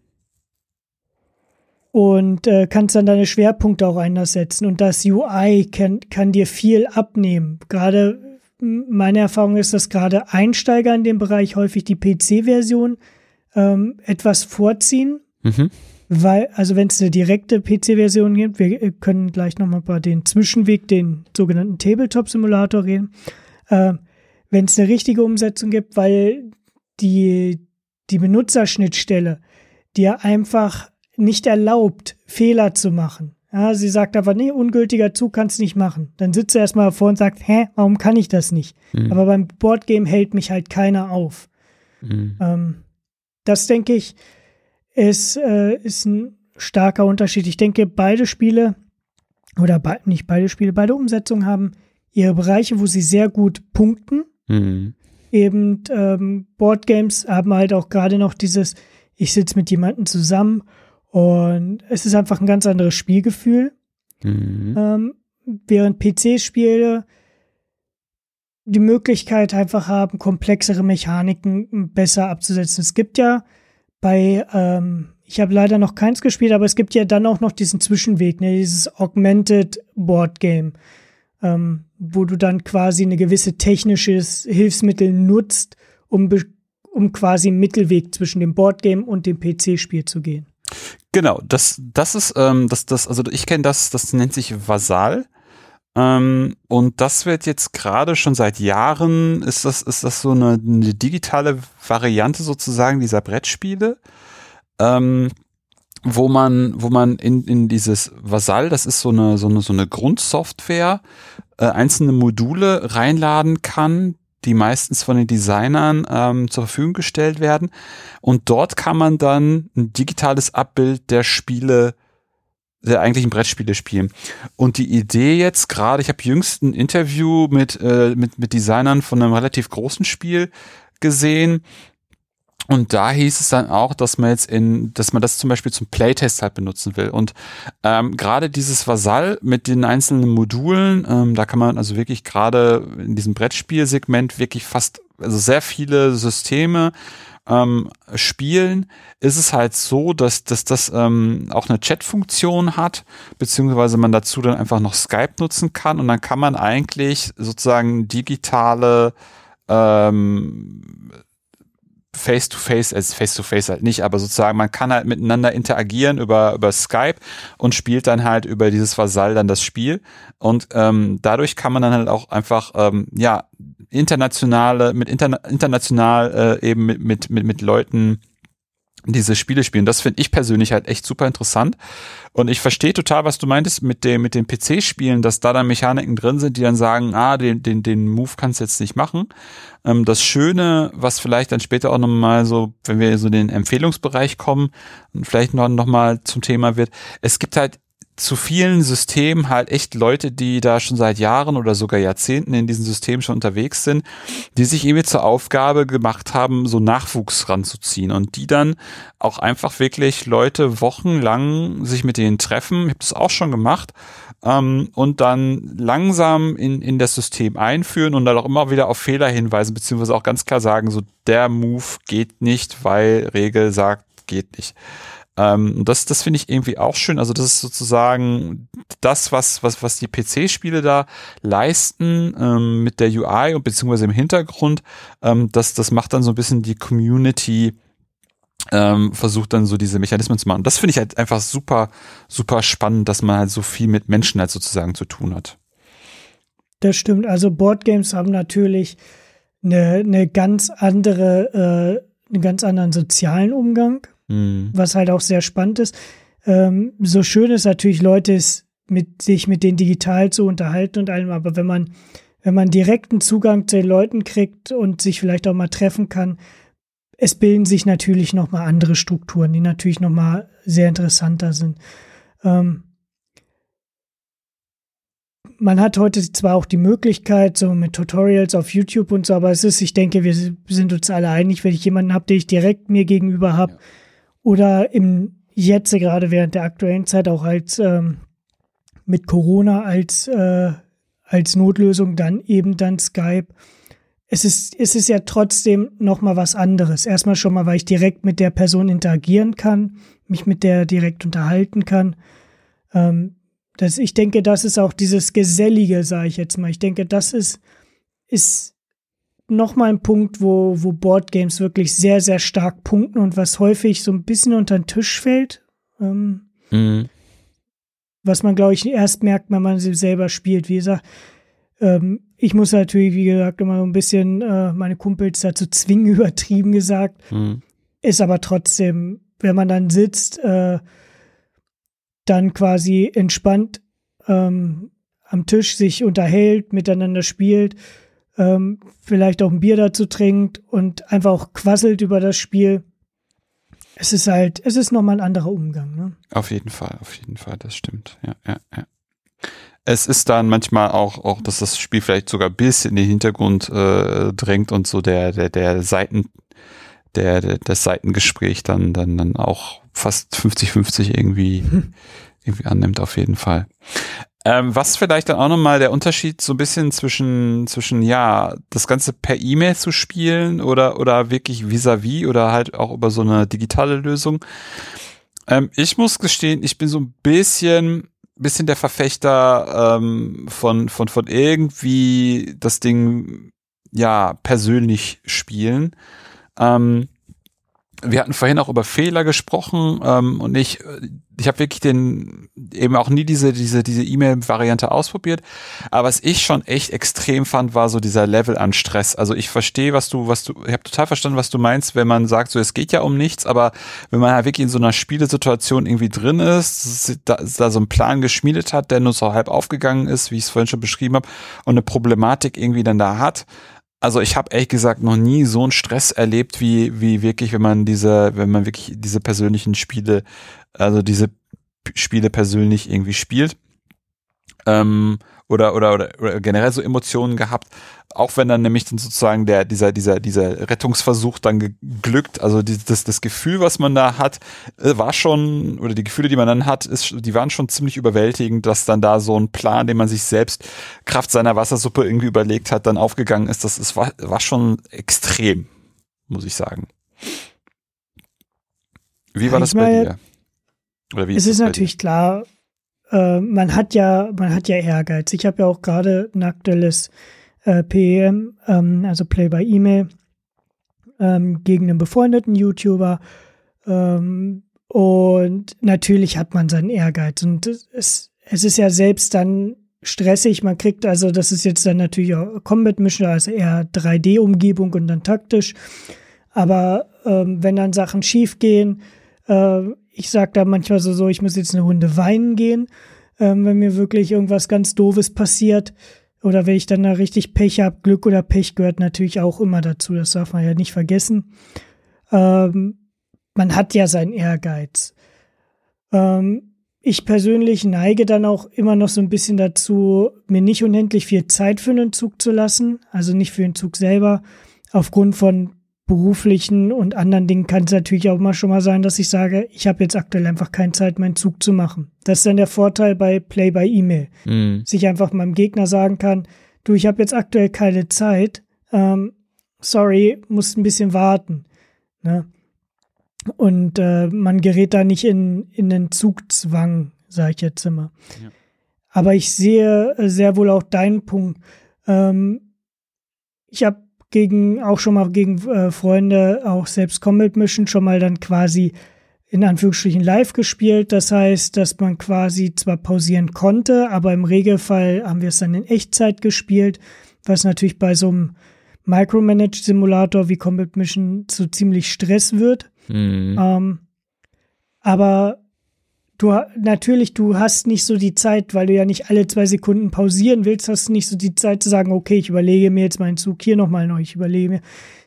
und äh, kannst dann deine Schwerpunkte auch anders setzen. Und das UI kann, kann dir viel abnehmen. Gerade meine Erfahrung ist, dass gerade Einsteiger in dem Bereich häufig die PC-Version ähm, etwas vorziehen. Mhm. Weil, also wenn es eine direkte PC-Version gibt, wir äh, können gleich nochmal über den Zwischenweg, den sogenannten Tabletop-Simulator reden. Äh, wenn es eine richtige Umsetzung gibt, weil die, die Benutzerschnittstelle dir einfach nicht erlaubt, Fehler zu machen. Ja, sie sagt aber, nee, ungültiger Zug kannst du nicht machen. Dann sitzt er erstmal davor und sagt, hä, warum kann ich das nicht? Mhm. Aber beim Boardgame hält mich halt keiner auf. Mhm. Ähm, das denke ich, ist, äh, ist ein starker Unterschied. Ich denke, beide Spiele, oder be nicht beide Spiele, beide Umsetzungen haben ihre Bereiche, wo sie sehr gut punkten. Mhm. Eben ähm, Boardgames haben halt auch gerade noch dieses, ich sitze mit jemandem zusammen und es ist einfach ein ganz anderes Spielgefühl. Mhm. Ähm, während PC-Spiele die Möglichkeit einfach haben, komplexere Mechaniken besser abzusetzen. Es gibt ja bei, ähm, ich habe leider noch keins gespielt, aber es gibt ja dann auch noch diesen Zwischenweg, ne, dieses Augmented Board Game, ähm, wo du dann quasi eine gewisse technisches Hilfsmittel nutzt, um, um quasi einen Mittelweg zwischen dem Boardgame und dem PC-Spiel zu gehen. Genau, das, das ist, ähm, das, das, also ich kenne das, das nennt sich Vasal. Ähm, und das wird jetzt gerade schon seit Jahren, ist das, ist das so eine, eine digitale Variante sozusagen dieser Brettspiele, ähm, wo man, wo man in, in dieses Vasal, das ist so eine, so eine, so eine Grundsoftware, äh, einzelne Module reinladen kann, die meistens von den Designern ähm, zur Verfügung gestellt werden. Und dort kann man dann ein digitales Abbild der Spiele der eigentlichen Brettspiele spielen. Und die Idee jetzt gerade, ich habe jüngst ein Interview mit, äh, mit, mit Designern von einem relativ großen Spiel gesehen, und da hieß es dann auch, dass man jetzt in, dass man das zum Beispiel zum Playtest halt benutzen will. Und ähm, gerade dieses Vasall mit den einzelnen Modulen, ähm, da kann man also wirklich gerade in diesem Brettspielsegment wirklich fast, also sehr viele Systeme ähm, spielen, ist es halt so, dass, dass das ähm, auch eine Chat-Funktion hat, beziehungsweise man dazu dann einfach noch Skype nutzen kann und dann kann man eigentlich sozusagen digitale ähm, Face-to-Face, -face, also Face-to-Face halt nicht, aber sozusagen man kann halt miteinander interagieren über, über Skype und spielt dann halt über dieses Vasall dann das Spiel. Und ähm, dadurch kann man dann halt auch einfach, ähm, ja, internationale, mit interna international äh, eben mit, mit, mit, mit Leuten diese Spiele spielen. Das finde ich persönlich halt echt super interessant. Und ich verstehe total, was du meintest mit dem, mit den PC-Spielen, dass da dann Mechaniken drin sind, die dann sagen, ah, den, den, den Move kannst du jetzt nicht machen. Ähm, das Schöne, was vielleicht dann später auch nochmal so, wenn wir so den Empfehlungsbereich kommen, vielleicht noch, noch mal zum Thema wird, es gibt halt zu vielen Systemen halt echt Leute, die da schon seit Jahren oder sogar Jahrzehnten in diesem System schon unterwegs sind, die sich irgendwie zur Aufgabe gemacht haben, so Nachwuchs ranzuziehen und die dann auch einfach wirklich Leute wochenlang sich mit denen treffen. Ich habe das auch schon gemacht ähm, und dann langsam in, in das System einführen und dann auch immer wieder auf Fehler hinweisen, beziehungsweise auch ganz klar sagen, so der Move geht nicht, weil Regel sagt, geht nicht. Ähm, das das finde ich irgendwie auch schön. Also das ist sozusagen das, was, was, was die PC-Spiele da leisten ähm, mit der UI und beziehungsweise im Hintergrund. Ähm, das, das macht dann so ein bisschen die Community ähm, versucht dann so diese Mechanismen zu machen. Das finde ich halt einfach super, super spannend, dass man halt so viel mit Menschen halt sozusagen zu tun hat. Das stimmt. Also Boardgames haben natürlich eine, eine ganz andere, äh, einen ganz anderen sozialen Umgang mhm. was halt auch sehr spannend ist. Ähm, so schön ist natürlich, Leute ist mit sich mit denen digital zu unterhalten und allem, aber wenn man wenn man direkten Zugang zu den Leuten kriegt und sich vielleicht auch mal treffen kann, es bilden sich natürlich noch mal andere Strukturen, die natürlich noch mal sehr interessanter sind. Ähm, man hat heute zwar auch die Möglichkeit, so mit Tutorials auf YouTube und so, aber es ist, ich denke, wir sind uns alle einig, wenn ich jemanden habe, den ich direkt mir gegenüber habe ja. Oder im jetzt gerade während der aktuellen Zeit auch als ähm, mit Corona als äh, als Notlösung dann eben dann Skype. Es ist, es ist ja trotzdem noch mal was anderes. Erstmal schon mal, weil ich direkt mit der Person interagieren kann, mich mit der direkt unterhalten kann. Ähm, das, ich denke, das ist auch dieses Gesellige, sage ich jetzt mal. Ich denke, das ist, ist noch mal ein Punkt, wo, wo Boardgames wirklich sehr, sehr stark punkten und was häufig so ein bisschen unter den Tisch fällt. Ähm, mhm was man, glaube ich, erst merkt, wenn man sie selber spielt. Wie gesagt, ähm, ich muss natürlich, wie gesagt, immer so ein bisschen äh, meine Kumpels dazu zwingen, übertrieben gesagt. Mhm. Ist aber trotzdem, wenn man dann sitzt, äh, dann quasi entspannt ähm, am Tisch sich unterhält, miteinander spielt, ähm, vielleicht auch ein Bier dazu trinkt und einfach auch quasselt über das Spiel es ist halt, es ist nochmal ein anderer Umgang. Ne? Auf jeden Fall, auf jeden Fall, das stimmt. Ja, ja, ja. Es ist dann manchmal auch, auch, dass das Spiel vielleicht sogar bis in den Hintergrund äh, drängt und so der, der, der Seiten, der, der das Seitengespräch dann, dann, dann auch fast 50-50 irgendwie, irgendwie annimmt, auf jeden Fall. Ähm, was vielleicht dann auch nochmal der Unterschied so ein bisschen zwischen, zwischen, ja, das Ganze per E-Mail zu spielen oder, oder wirklich vis-à-vis -vis oder halt auch über so eine digitale Lösung. Ähm, ich muss gestehen, ich bin so ein bisschen, bisschen der Verfechter ähm, von, von, von irgendwie das Ding, ja, persönlich spielen. Ähm, wir hatten vorhin auch über Fehler gesprochen ähm, und ich, ich habe wirklich den eben auch nie diese diese diese E-Mail-Variante ausprobiert. Aber was ich schon echt extrem fand, war so dieser Level an Stress. Also ich verstehe, was du was du, ich habe total verstanden, was du meinst, wenn man sagt, so es geht ja um nichts, aber wenn man halt wirklich in so einer Spielesituation irgendwie drin ist, da, da so einen Plan geschmiedet hat, der nur so halb aufgegangen ist, wie ich es vorhin schon beschrieben habe, und eine Problematik irgendwie dann da hat also ich habe ehrlich gesagt noch nie so einen Stress erlebt, wie, wie wirklich, wenn man diese, wenn man wirklich diese persönlichen Spiele, also diese Spiele persönlich irgendwie spielt. Ähm, oder, oder, oder, oder generell so Emotionen gehabt, auch wenn dann nämlich dann sozusagen der, dieser, dieser, dieser Rettungsversuch dann geglückt, also die, das, das Gefühl, was man da hat, äh, war schon, oder die Gefühle, die man dann hat, ist, die waren schon ziemlich überwältigend, dass dann da so ein Plan, den man sich selbst Kraft seiner Wassersuppe irgendwie überlegt hat, dann aufgegangen ist. Das ist, war, war schon extrem, muss ich sagen. Wie war das bei dir? Oder wie es ist, ist natürlich klar, äh, man hat ja, man hat ja Ehrgeiz. Ich habe ja auch gerade ein aktuelles äh, PEM, ähm, also Play by E-Mail, ähm, gegen einen befreundeten YouTuber. Ähm, und natürlich hat man seinen Ehrgeiz. Und es, es ist ja selbst dann stressig. Man kriegt also, das ist jetzt dann natürlich auch Combat Mission, also eher 3D-Umgebung und dann taktisch. Aber ähm, wenn dann Sachen schief gehen, äh, ich sage da manchmal so, so, ich muss jetzt eine Runde weinen gehen, ähm, wenn mir wirklich irgendwas ganz Doofes passiert. Oder wenn ich dann da richtig Pech habe, Glück oder Pech gehört natürlich auch immer dazu, das darf man ja nicht vergessen. Ähm, man hat ja seinen Ehrgeiz. Ähm, ich persönlich neige dann auch immer noch so ein bisschen dazu, mir nicht unendlich viel Zeit für einen Zug zu lassen, also nicht für den Zug selber, aufgrund von beruflichen und anderen Dingen kann es natürlich auch mal schon mal sein, dass ich sage, ich habe jetzt aktuell einfach keine Zeit, meinen Zug zu machen. Das ist dann der Vorteil bei Play by E-Mail. Mhm. Sich einfach meinem Gegner sagen kann, du, ich habe jetzt aktuell keine Zeit, ähm, sorry, muss ein bisschen warten. Ne? Und äh, man gerät da nicht in, in den Zugzwang, sage ich jetzt immer. Ja. Aber ich sehe sehr wohl auch deinen Punkt. Ähm, ich habe gegen, auch schon mal gegen äh, Freunde, auch selbst Combat Mission schon mal dann quasi in Anführungsstrichen live gespielt. Das heißt, dass man quasi zwar pausieren konnte, aber im Regelfall haben wir es dann in Echtzeit gespielt, was natürlich bei so einem Micromanage-Simulator wie Combat Mission zu ziemlich Stress wird. Mhm. Ähm, Aber du natürlich, du hast nicht so die Zeit, weil du ja nicht alle zwei Sekunden pausieren willst, hast du nicht so die Zeit zu sagen, okay, ich überlege mir jetzt meinen Zug hier nochmal neu, ich überlege mir,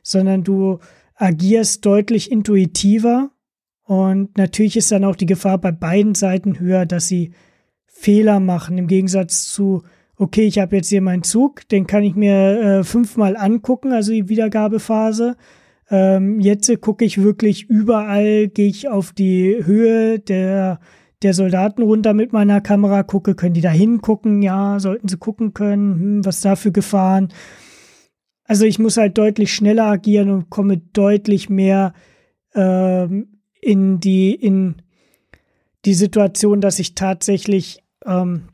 sondern du agierst deutlich intuitiver und natürlich ist dann auch die Gefahr bei beiden Seiten höher, dass sie Fehler machen, im Gegensatz zu, okay, ich habe jetzt hier meinen Zug, den kann ich mir äh, fünfmal angucken, also die Wiedergabephase. Ähm, jetzt gucke ich wirklich überall, gehe ich auf die Höhe der, der Soldaten runter mit meiner Kamera, gucke, können die da hingucken? Ja, sollten sie gucken können, hm, was da für Gefahren. Also ich muss halt deutlich schneller agieren und komme deutlich mehr ähm, in die, in die Situation, dass ich tatsächlich ähm,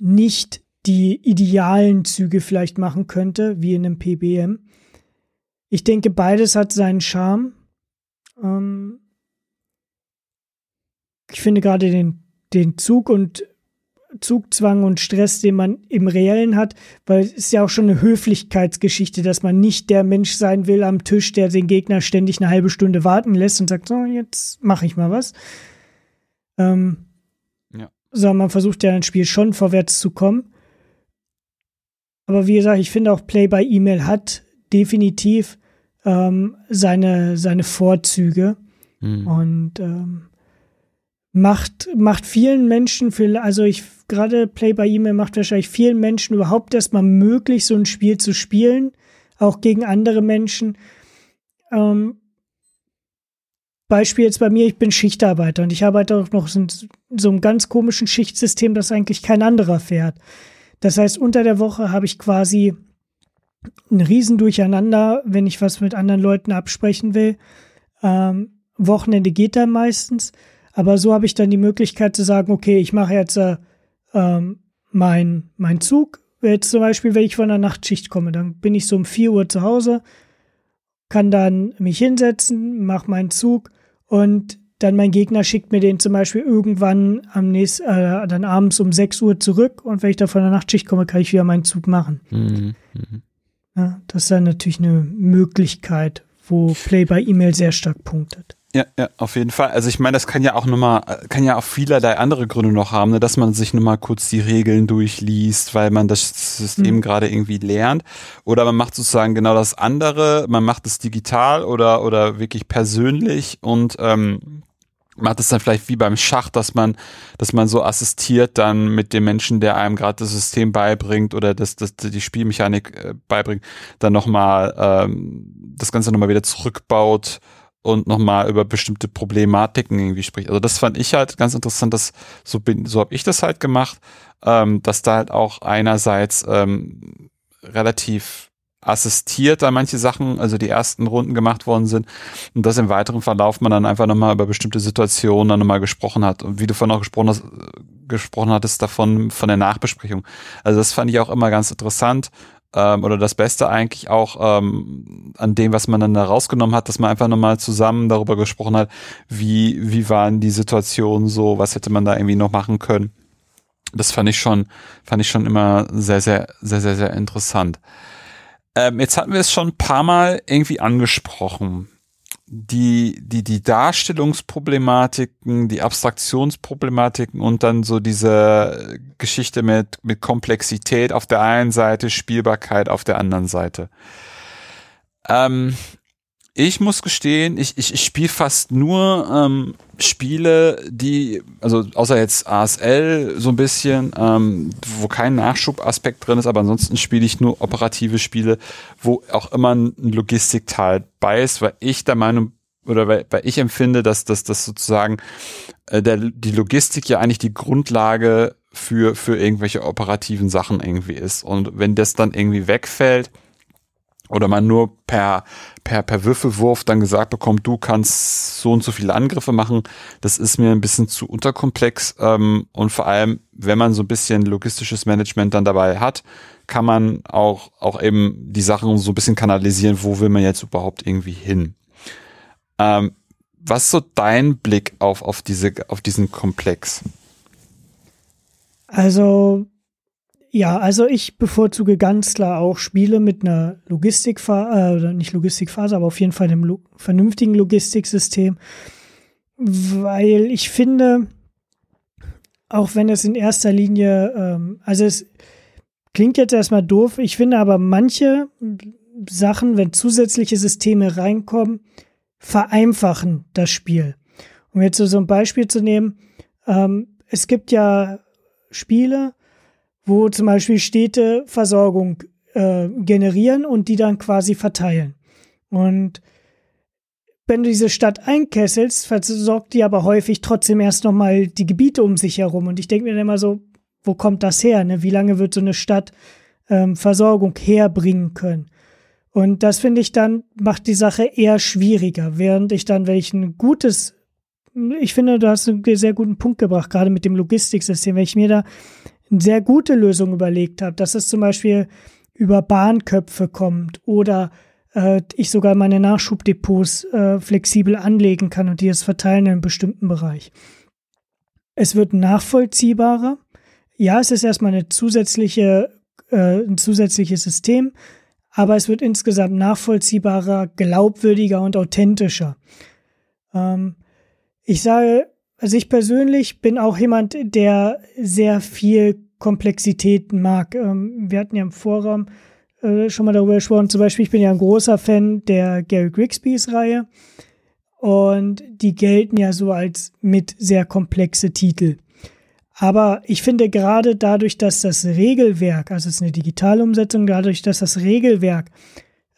nicht die idealen Züge vielleicht machen könnte, wie in einem PBM. Ich denke, beides hat seinen Charme. Ähm ich finde gerade den, den Zug und Zugzwang und Stress, den man im Reellen hat, weil es ist ja auch schon eine Höflichkeitsgeschichte, dass man nicht der Mensch sein will am Tisch, der den Gegner ständig eine halbe Stunde warten lässt und sagt, so, jetzt mache ich mal was. Ähm, ja. Sondern man versucht ja ein Spiel schon vorwärts zu kommen. Aber wie gesagt, ich finde auch Play by E-Mail hat definitiv ähm, seine, seine Vorzüge. Mhm. Und ähm, macht, macht vielen Menschen, viel, also ich gerade Play by E-Mail macht wahrscheinlich vielen Menschen überhaupt erstmal möglich, so ein Spiel zu spielen, auch gegen andere Menschen. Ähm, Beispiel jetzt bei mir, ich bin Schichtarbeiter und ich arbeite auch noch in so einem ganz komischen Schichtsystem, das eigentlich kein anderer fährt. Das heißt, unter der Woche habe ich quasi ein Riesendurcheinander, wenn ich was mit anderen Leuten absprechen will. Ähm, Wochenende geht dann meistens, aber so habe ich dann die Möglichkeit zu sagen, okay, ich mache jetzt äh, ähm, mein, mein Zug. Jetzt zum Beispiel, wenn ich von der Nachtschicht komme, dann bin ich so um 4 Uhr zu Hause, kann dann mich hinsetzen, mache meinen Zug und dann mein Gegner schickt mir den zum Beispiel irgendwann am nächsten, äh, dann abends um 6 Uhr zurück und wenn ich da von der Nachtschicht komme, kann ich wieder meinen Zug machen. Mhm. Ja, das ist dann natürlich eine Möglichkeit, wo Play by E-Mail sehr stark punktet. Ja, ja, auf jeden Fall. Also ich meine, das kann ja auch nochmal, kann ja auch vielerlei andere Gründe noch haben, ne, dass man sich nochmal kurz die Regeln durchliest, weil man das System mhm. gerade irgendwie lernt. Oder man macht sozusagen genau das andere, man macht es digital oder, oder wirklich persönlich und ähm, macht es dann vielleicht wie beim Schach, dass man, dass man so assistiert dann mit dem Menschen, der einem gerade das System beibringt oder das, das die Spielmechanik äh, beibringt, dann nochmal ähm, das Ganze nochmal wieder zurückbaut und nochmal über bestimmte Problematiken irgendwie spricht. Also das fand ich halt ganz interessant, dass so bin, so habe ich das halt gemacht, ähm, dass da halt auch einerseits ähm, relativ assistiert da manche Sachen, also die ersten Runden gemacht worden sind und dass im weiteren Verlauf man dann einfach nochmal über bestimmte Situationen dann nochmal gesprochen hat und wie du vorhin auch gesprochen hast, gesprochen hattest davon, von der Nachbesprechung. Also das fand ich auch immer ganz interessant, ähm, oder das Beste eigentlich auch ähm, an dem, was man dann da rausgenommen hat, dass man einfach nochmal zusammen darüber gesprochen hat, wie, wie waren die Situationen so, was hätte man da irgendwie noch machen können. Das fand ich schon, fand ich schon immer sehr, sehr, sehr, sehr, sehr interessant. Ähm, jetzt hatten wir es schon ein paar Mal irgendwie angesprochen die, die, die Darstellungsproblematiken, die Abstraktionsproblematiken und dann so diese Geschichte mit, mit Komplexität auf der einen Seite, Spielbarkeit auf der anderen Seite. Ähm, ich muss gestehen, ich, ich, ich spiele fast nur ähm, Spiele, die, also außer jetzt ASL so ein bisschen, ähm, wo kein Nachschubaspekt drin ist, aber ansonsten spiele ich nur operative Spiele, wo auch immer ein Logistikteil bei ist, weil ich der Meinung oder weil, weil ich empfinde, dass dass das sozusagen äh, der, die Logistik ja eigentlich die Grundlage für, für irgendwelche operativen Sachen irgendwie ist. Und wenn das dann irgendwie wegfällt, oder man nur per, per, per Würfelwurf dann gesagt bekommt, du kannst so und so viele Angriffe machen, das ist mir ein bisschen zu unterkomplex. Ähm, und vor allem, wenn man so ein bisschen logistisches Management dann dabei hat, kann man auch, auch eben die Sachen so ein bisschen kanalisieren, wo will man jetzt überhaupt irgendwie hin. Ähm, was ist so dein Blick auf, auf, diese, auf diesen Komplex? Also ja, also ich bevorzuge ganz klar auch Spiele mit einer Logistikphase, äh, nicht Logistikphase, aber auf jeden Fall einem lo vernünftigen Logistiksystem. weil ich finde, auch wenn es in erster Linie, ähm, also es klingt jetzt erstmal doof, ich finde aber manche Sachen, wenn zusätzliche Systeme reinkommen, vereinfachen das Spiel. Um jetzt so ein Beispiel zu nehmen, ähm, es gibt ja Spiele, wo zum Beispiel Städte Versorgung äh, generieren und die dann quasi verteilen. Und wenn du diese Stadt einkesselst, versorgt die aber häufig trotzdem erst nochmal die Gebiete um sich herum. Und ich denke mir dann immer so, wo kommt das her? Ne? Wie lange wird so eine Stadt ähm, Versorgung herbringen können? Und das finde ich dann, macht die Sache eher schwieriger, während ich dann, wenn ich ein gutes, ich finde, du hast einen sehr guten Punkt gebracht, gerade mit dem Logistiksystem, wenn ich mir da sehr gute Lösung überlegt habe, dass es zum Beispiel über Bahnköpfe kommt oder äh, ich sogar meine Nachschubdepots äh, flexibel anlegen kann und die es verteilen in einem bestimmten Bereich. Es wird nachvollziehbarer. Ja, es ist erstmal eine zusätzliche, äh, ein zusätzliches System, aber es wird insgesamt nachvollziehbarer, glaubwürdiger und authentischer. Ähm, ich sage, also ich persönlich bin auch jemand, der sehr viel Komplexität mag. Ähm, wir hatten ja im Vorraum äh, schon mal darüber gesprochen. Zum Beispiel, ich bin ja ein großer Fan der Gary Grigsbys Reihe. Und die gelten ja so als mit sehr komplexe Titel. Aber ich finde gerade dadurch, dass das Regelwerk, also es ist eine digitale Umsetzung, dadurch, dass das Regelwerk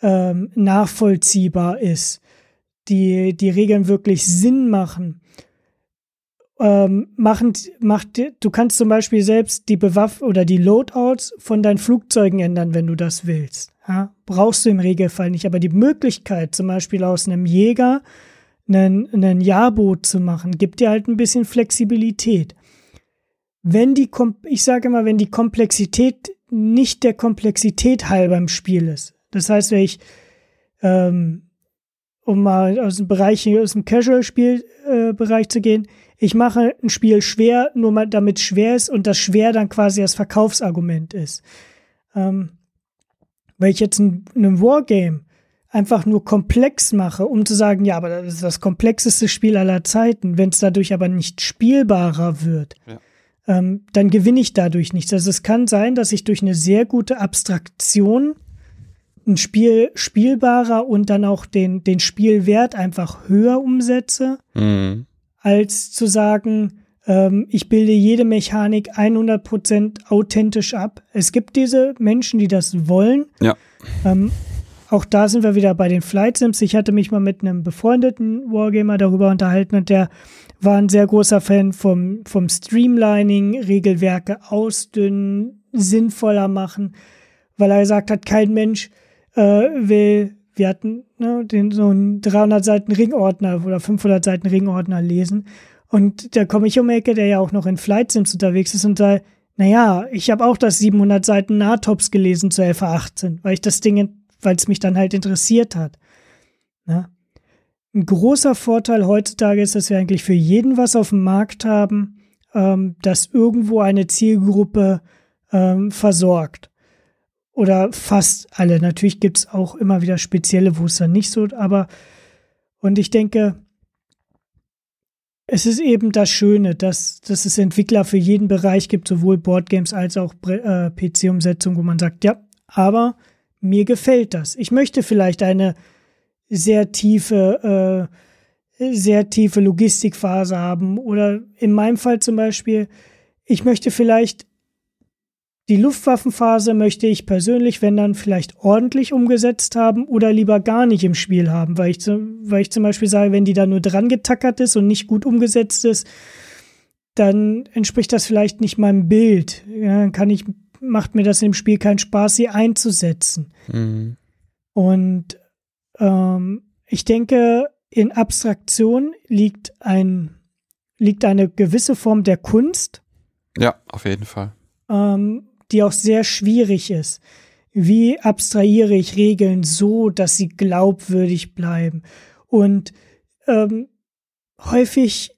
ähm, nachvollziehbar ist, die, die Regeln wirklich Sinn machen, ähm, machen, macht, du kannst zum Beispiel selbst die Bewaff oder die Loadouts von deinen Flugzeugen ändern, wenn du das willst. Ja? Brauchst du im Regelfall nicht. Aber die Möglichkeit, zum Beispiel aus einem Jäger einen, einen Jahrboot zu machen, gibt dir halt ein bisschen Flexibilität. Wenn die, ich sage immer, wenn die Komplexität nicht der Komplexität halber im Spiel ist. Das heißt, wenn ich, ähm, um mal aus dem Bereich, aus dem Casual-Spielbereich äh, zu gehen, ich mache ein Spiel schwer, nur mal damit es schwer ist und das schwer dann quasi das Verkaufsargument ist. Ähm, weil ich jetzt ein, ein Wargame einfach nur komplex mache, um zu sagen, ja, aber das ist das komplexeste Spiel aller Zeiten, wenn es dadurch aber nicht spielbarer wird, ja. ähm, dann gewinne ich dadurch nichts. Also es kann sein, dass ich durch eine sehr gute Abstraktion ein Spiel spielbarer und dann auch den, den Spielwert einfach höher umsetze. Mhm als zu sagen, ähm, ich bilde jede Mechanik 100% authentisch ab. Es gibt diese Menschen, die das wollen. Ja. Ähm, auch da sind wir wieder bei den Flight Sims. Ich hatte mich mal mit einem befreundeten Wargamer darüber unterhalten und der war ein sehr großer Fan vom, vom Streamlining, Regelwerke ausdünnen, sinnvoller machen, weil er gesagt hat, kein Mensch äh, will wir hatten ne, den, so einen 300 Seiten Ringordner oder 500 Seiten Ringordner lesen. Und da komme ich um Ecke, der ja auch noch in Flight Sims unterwegs ist und da, naja, ich habe auch das 700 Seiten Nahtops gelesen zu FA 18, weil ich das Ding, weil es mich dann halt interessiert hat. Ne? Ein großer Vorteil heutzutage ist, dass wir eigentlich für jeden was auf dem Markt haben, ähm, das irgendwo eine Zielgruppe ähm, versorgt oder fast alle. Natürlich gibt es auch immer wieder spezielle, wo es dann nicht so, aber und ich denke, es ist eben das Schöne, dass, dass es Entwickler für jeden Bereich gibt, sowohl Boardgames als auch äh, PC-Umsetzung, wo man sagt, ja, aber mir gefällt das. Ich möchte vielleicht eine sehr tiefe, äh, sehr tiefe Logistikphase haben oder in meinem Fall zum Beispiel, ich möchte vielleicht die Luftwaffenphase möchte ich persönlich, wenn dann vielleicht ordentlich umgesetzt haben oder lieber gar nicht im Spiel haben, weil ich, weil ich zum Beispiel sage, wenn die da nur dran getackert ist und nicht gut umgesetzt ist, dann entspricht das vielleicht nicht meinem Bild. Ja, dann kann ich, macht mir das im Spiel keinen Spaß, sie einzusetzen. Mhm. Und ähm, ich denke, in Abstraktion liegt ein, liegt eine gewisse Form der Kunst. Ja, auf jeden Fall. Ähm, die auch sehr schwierig ist. Wie abstrahiere ich Regeln so, dass sie glaubwürdig bleiben? Und ähm, häufig,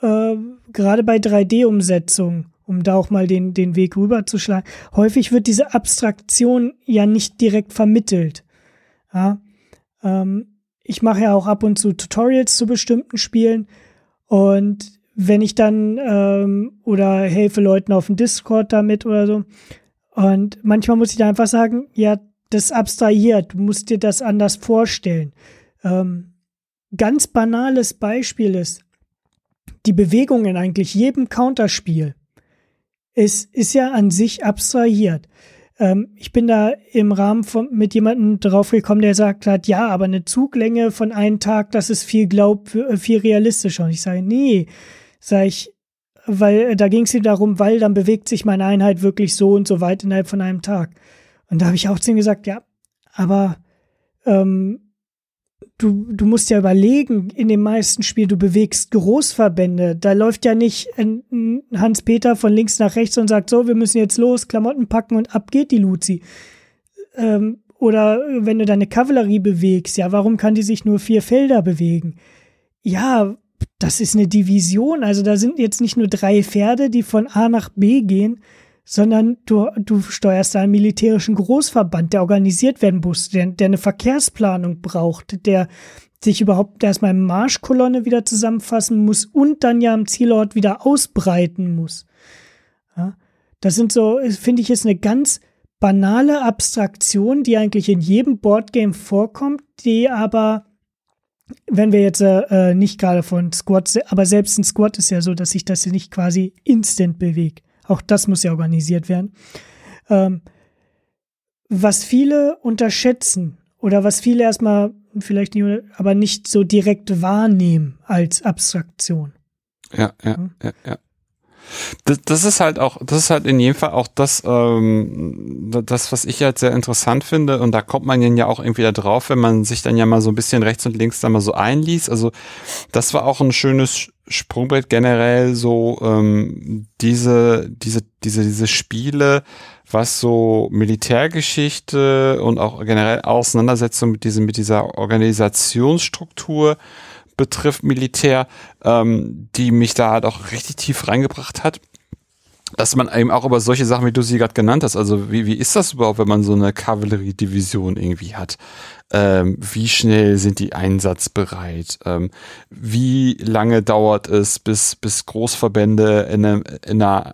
äh, gerade bei 3D-Umsetzungen, um da auch mal den, den Weg rüberzuschlagen, häufig wird diese Abstraktion ja nicht direkt vermittelt. Ja? Ähm, ich mache ja auch ab und zu Tutorials zu bestimmten Spielen Und wenn ich dann ähm, oder helfe Leuten auf dem Discord damit oder so. Und manchmal muss ich da einfach sagen, ja, das abstrahiert, du musst dir das anders vorstellen. Ähm, ganz banales Beispiel ist, die Bewegung in eigentlich jedem Counterspiel ist, ist ja an sich abstrahiert. Ähm, ich bin da im Rahmen von, mit jemandem draufgekommen, der sagt hat, ja, aber eine Zuglänge von einem Tag, das ist viel glaub, viel realistischer. Und ich sage, nee, sage ich, weil da ging es ihm darum, weil dann bewegt sich meine Einheit wirklich so und so weit innerhalb von einem Tag. Und da habe ich auch zu ihm gesagt, ja, aber ähm, du, du musst ja überlegen, in den meisten Spielen, du bewegst Großverbände. Da läuft ja nicht Hans-Peter von links nach rechts und sagt, so, wir müssen jetzt los, Klamotten packen und ab geht die Luzi. Ähm, oder wenn du deine Kavallerie bewegst, ja, warum kann die sich nur vier Felder bewegen? Ja, das ist eine Division. Also da sind jetzt nicht nur drei Pferde, die von A nach B gehen, sondern du, du steuerst einen militärischen Großverband, der organisiert werden muss, der, der eine Verkehrsplanung braucht, der sich überhaupt erstmal in Marschkolonne wieder zusammenfassen muss und dann ja am Zielort wieder ausbreiten muss. Ja, das sind so, finde ich, ist eine ganz banale Abstraktion, die eigentlich in jedem Boardgame vorkommt, die aber wenn wir jetzt äh, nicht gerade von Squad, aber selbst ein Squad ist ja so, dass sich das nicht quasi instant bewegt. Auch das muss ja organisiert werden. Ähm, was viele unterschätzen oder was viele erstmal vielleicht nicht, aber nicht so direkt wahrnehmen als Abstraktion. Ja, ja, ja, ja. Das, das ist halt auch, das ist halt in jedem Fall auch das, ähm, das, was ich halt sehr interessant finde. Und da kommt man ja auch irgendwie da drauf, wenn man sich dann ja mal so ein bisschen rechts und links da mal so einliest. Also das war auch ein schönes Sprungbrett generell, so ähm, diese, diese, diese, diese Spiele, was so Militärgeschichte und auch generell Auseinandersetzung mit diesem, mit dieser Organisationsstruktur betrifft, Militär, ähm, die mich da halt auch richtig tief reingebracht hat. Dass man eben auch über solche Sachen, wie du sie gerade genannt hast, also wie, wie ist das überhaupt, wenn man so eine Kavalleriedivision irgendwie hat? Ähm, wie schnell sind die einsatzbereit? Ähm, wie lange dauert es, bis, bis Großverbände in, eine, in einer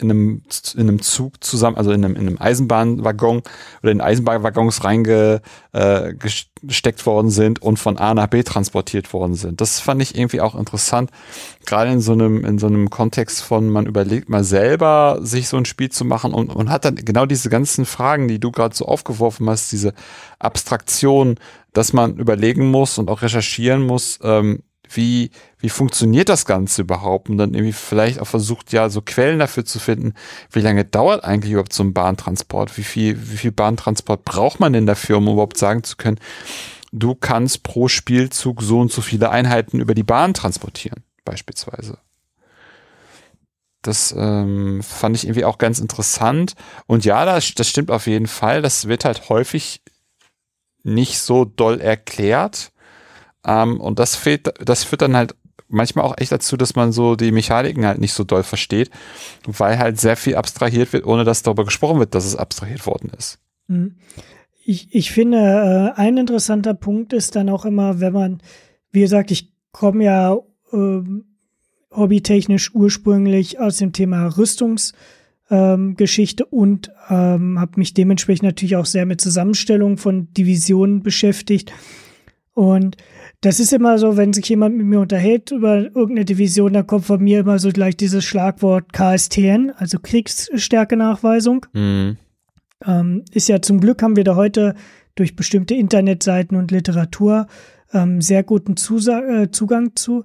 in einem, in einem Zug zusammen, also in einem, in einem Eisenbahnwaggon oder in Eisenbahnwaggons reingesteckt äh, worden sind und von A nach B transportiert worden sind. Das fand ich irgendwie auch interessant, gerade in so einem, in so einem Kontext von, man überlegt mal selber, sich so ein Spiel zu machen und, und hat dann genau diese ganzen Fragen, die du gerade so aufgeworfen hast, diese Abstraktion, dass man überlegen muss und auch recherchieren muss, ähm, wie, wie funktioniert das Ganze überhaupt? Und dann irgendwie vielleicht auch versucht, ja, so Quellen dafür zu finden, wie lange dauert eigentlich überhaupt so ein Bahntransport? Wie viel, wie viel Bahntransport braucht man denn dafür, um überhaupt sagen zu können, du kannst pro Spielzug so und so viele Einheiten über die Bahn transportieren, beispielsweise. Das ähm, fand ich irgendwie auch ganz interessant. Und ja, das, das stimmt auf jeden Fall. Das wird halt häufig nicht so doll erklärt. Ähm, und das fehlt, das führt dann halt manchmal auch echt dazu, dass man so die Mechaniken halt nicht so doll versteht, weil halt sehr viel abstrahiert wird, ohne dass darüber gesprochen wird, dass es abstrahiert worden ist. Mhm. Ich, ich finde, äh, ein interessanter Punkt ist dann auch immer, wenn man, wie gesagt, ich komme ja äh, hobbytechnisch ursprünglich aus dem Thema Rüstungsgeschichte ähm, und ähm, habe mich dementsprechend natürlich auch sehr mit Zusammenstellung von Divisionen beschäftigt. Und das ist immer so, wenn sich jemand mit mir unterhält über irgendeine Division, dann kommt von mir immer so gleich dieses Schlagwort KSTN, also Kriegsstärkenachweisung. Mhm. Ähm, ist ja zum Glück haben wir da heute durch bestimmte Internetseiten und Literatur ähm, sehr guten Zusa äh, Zugang zu.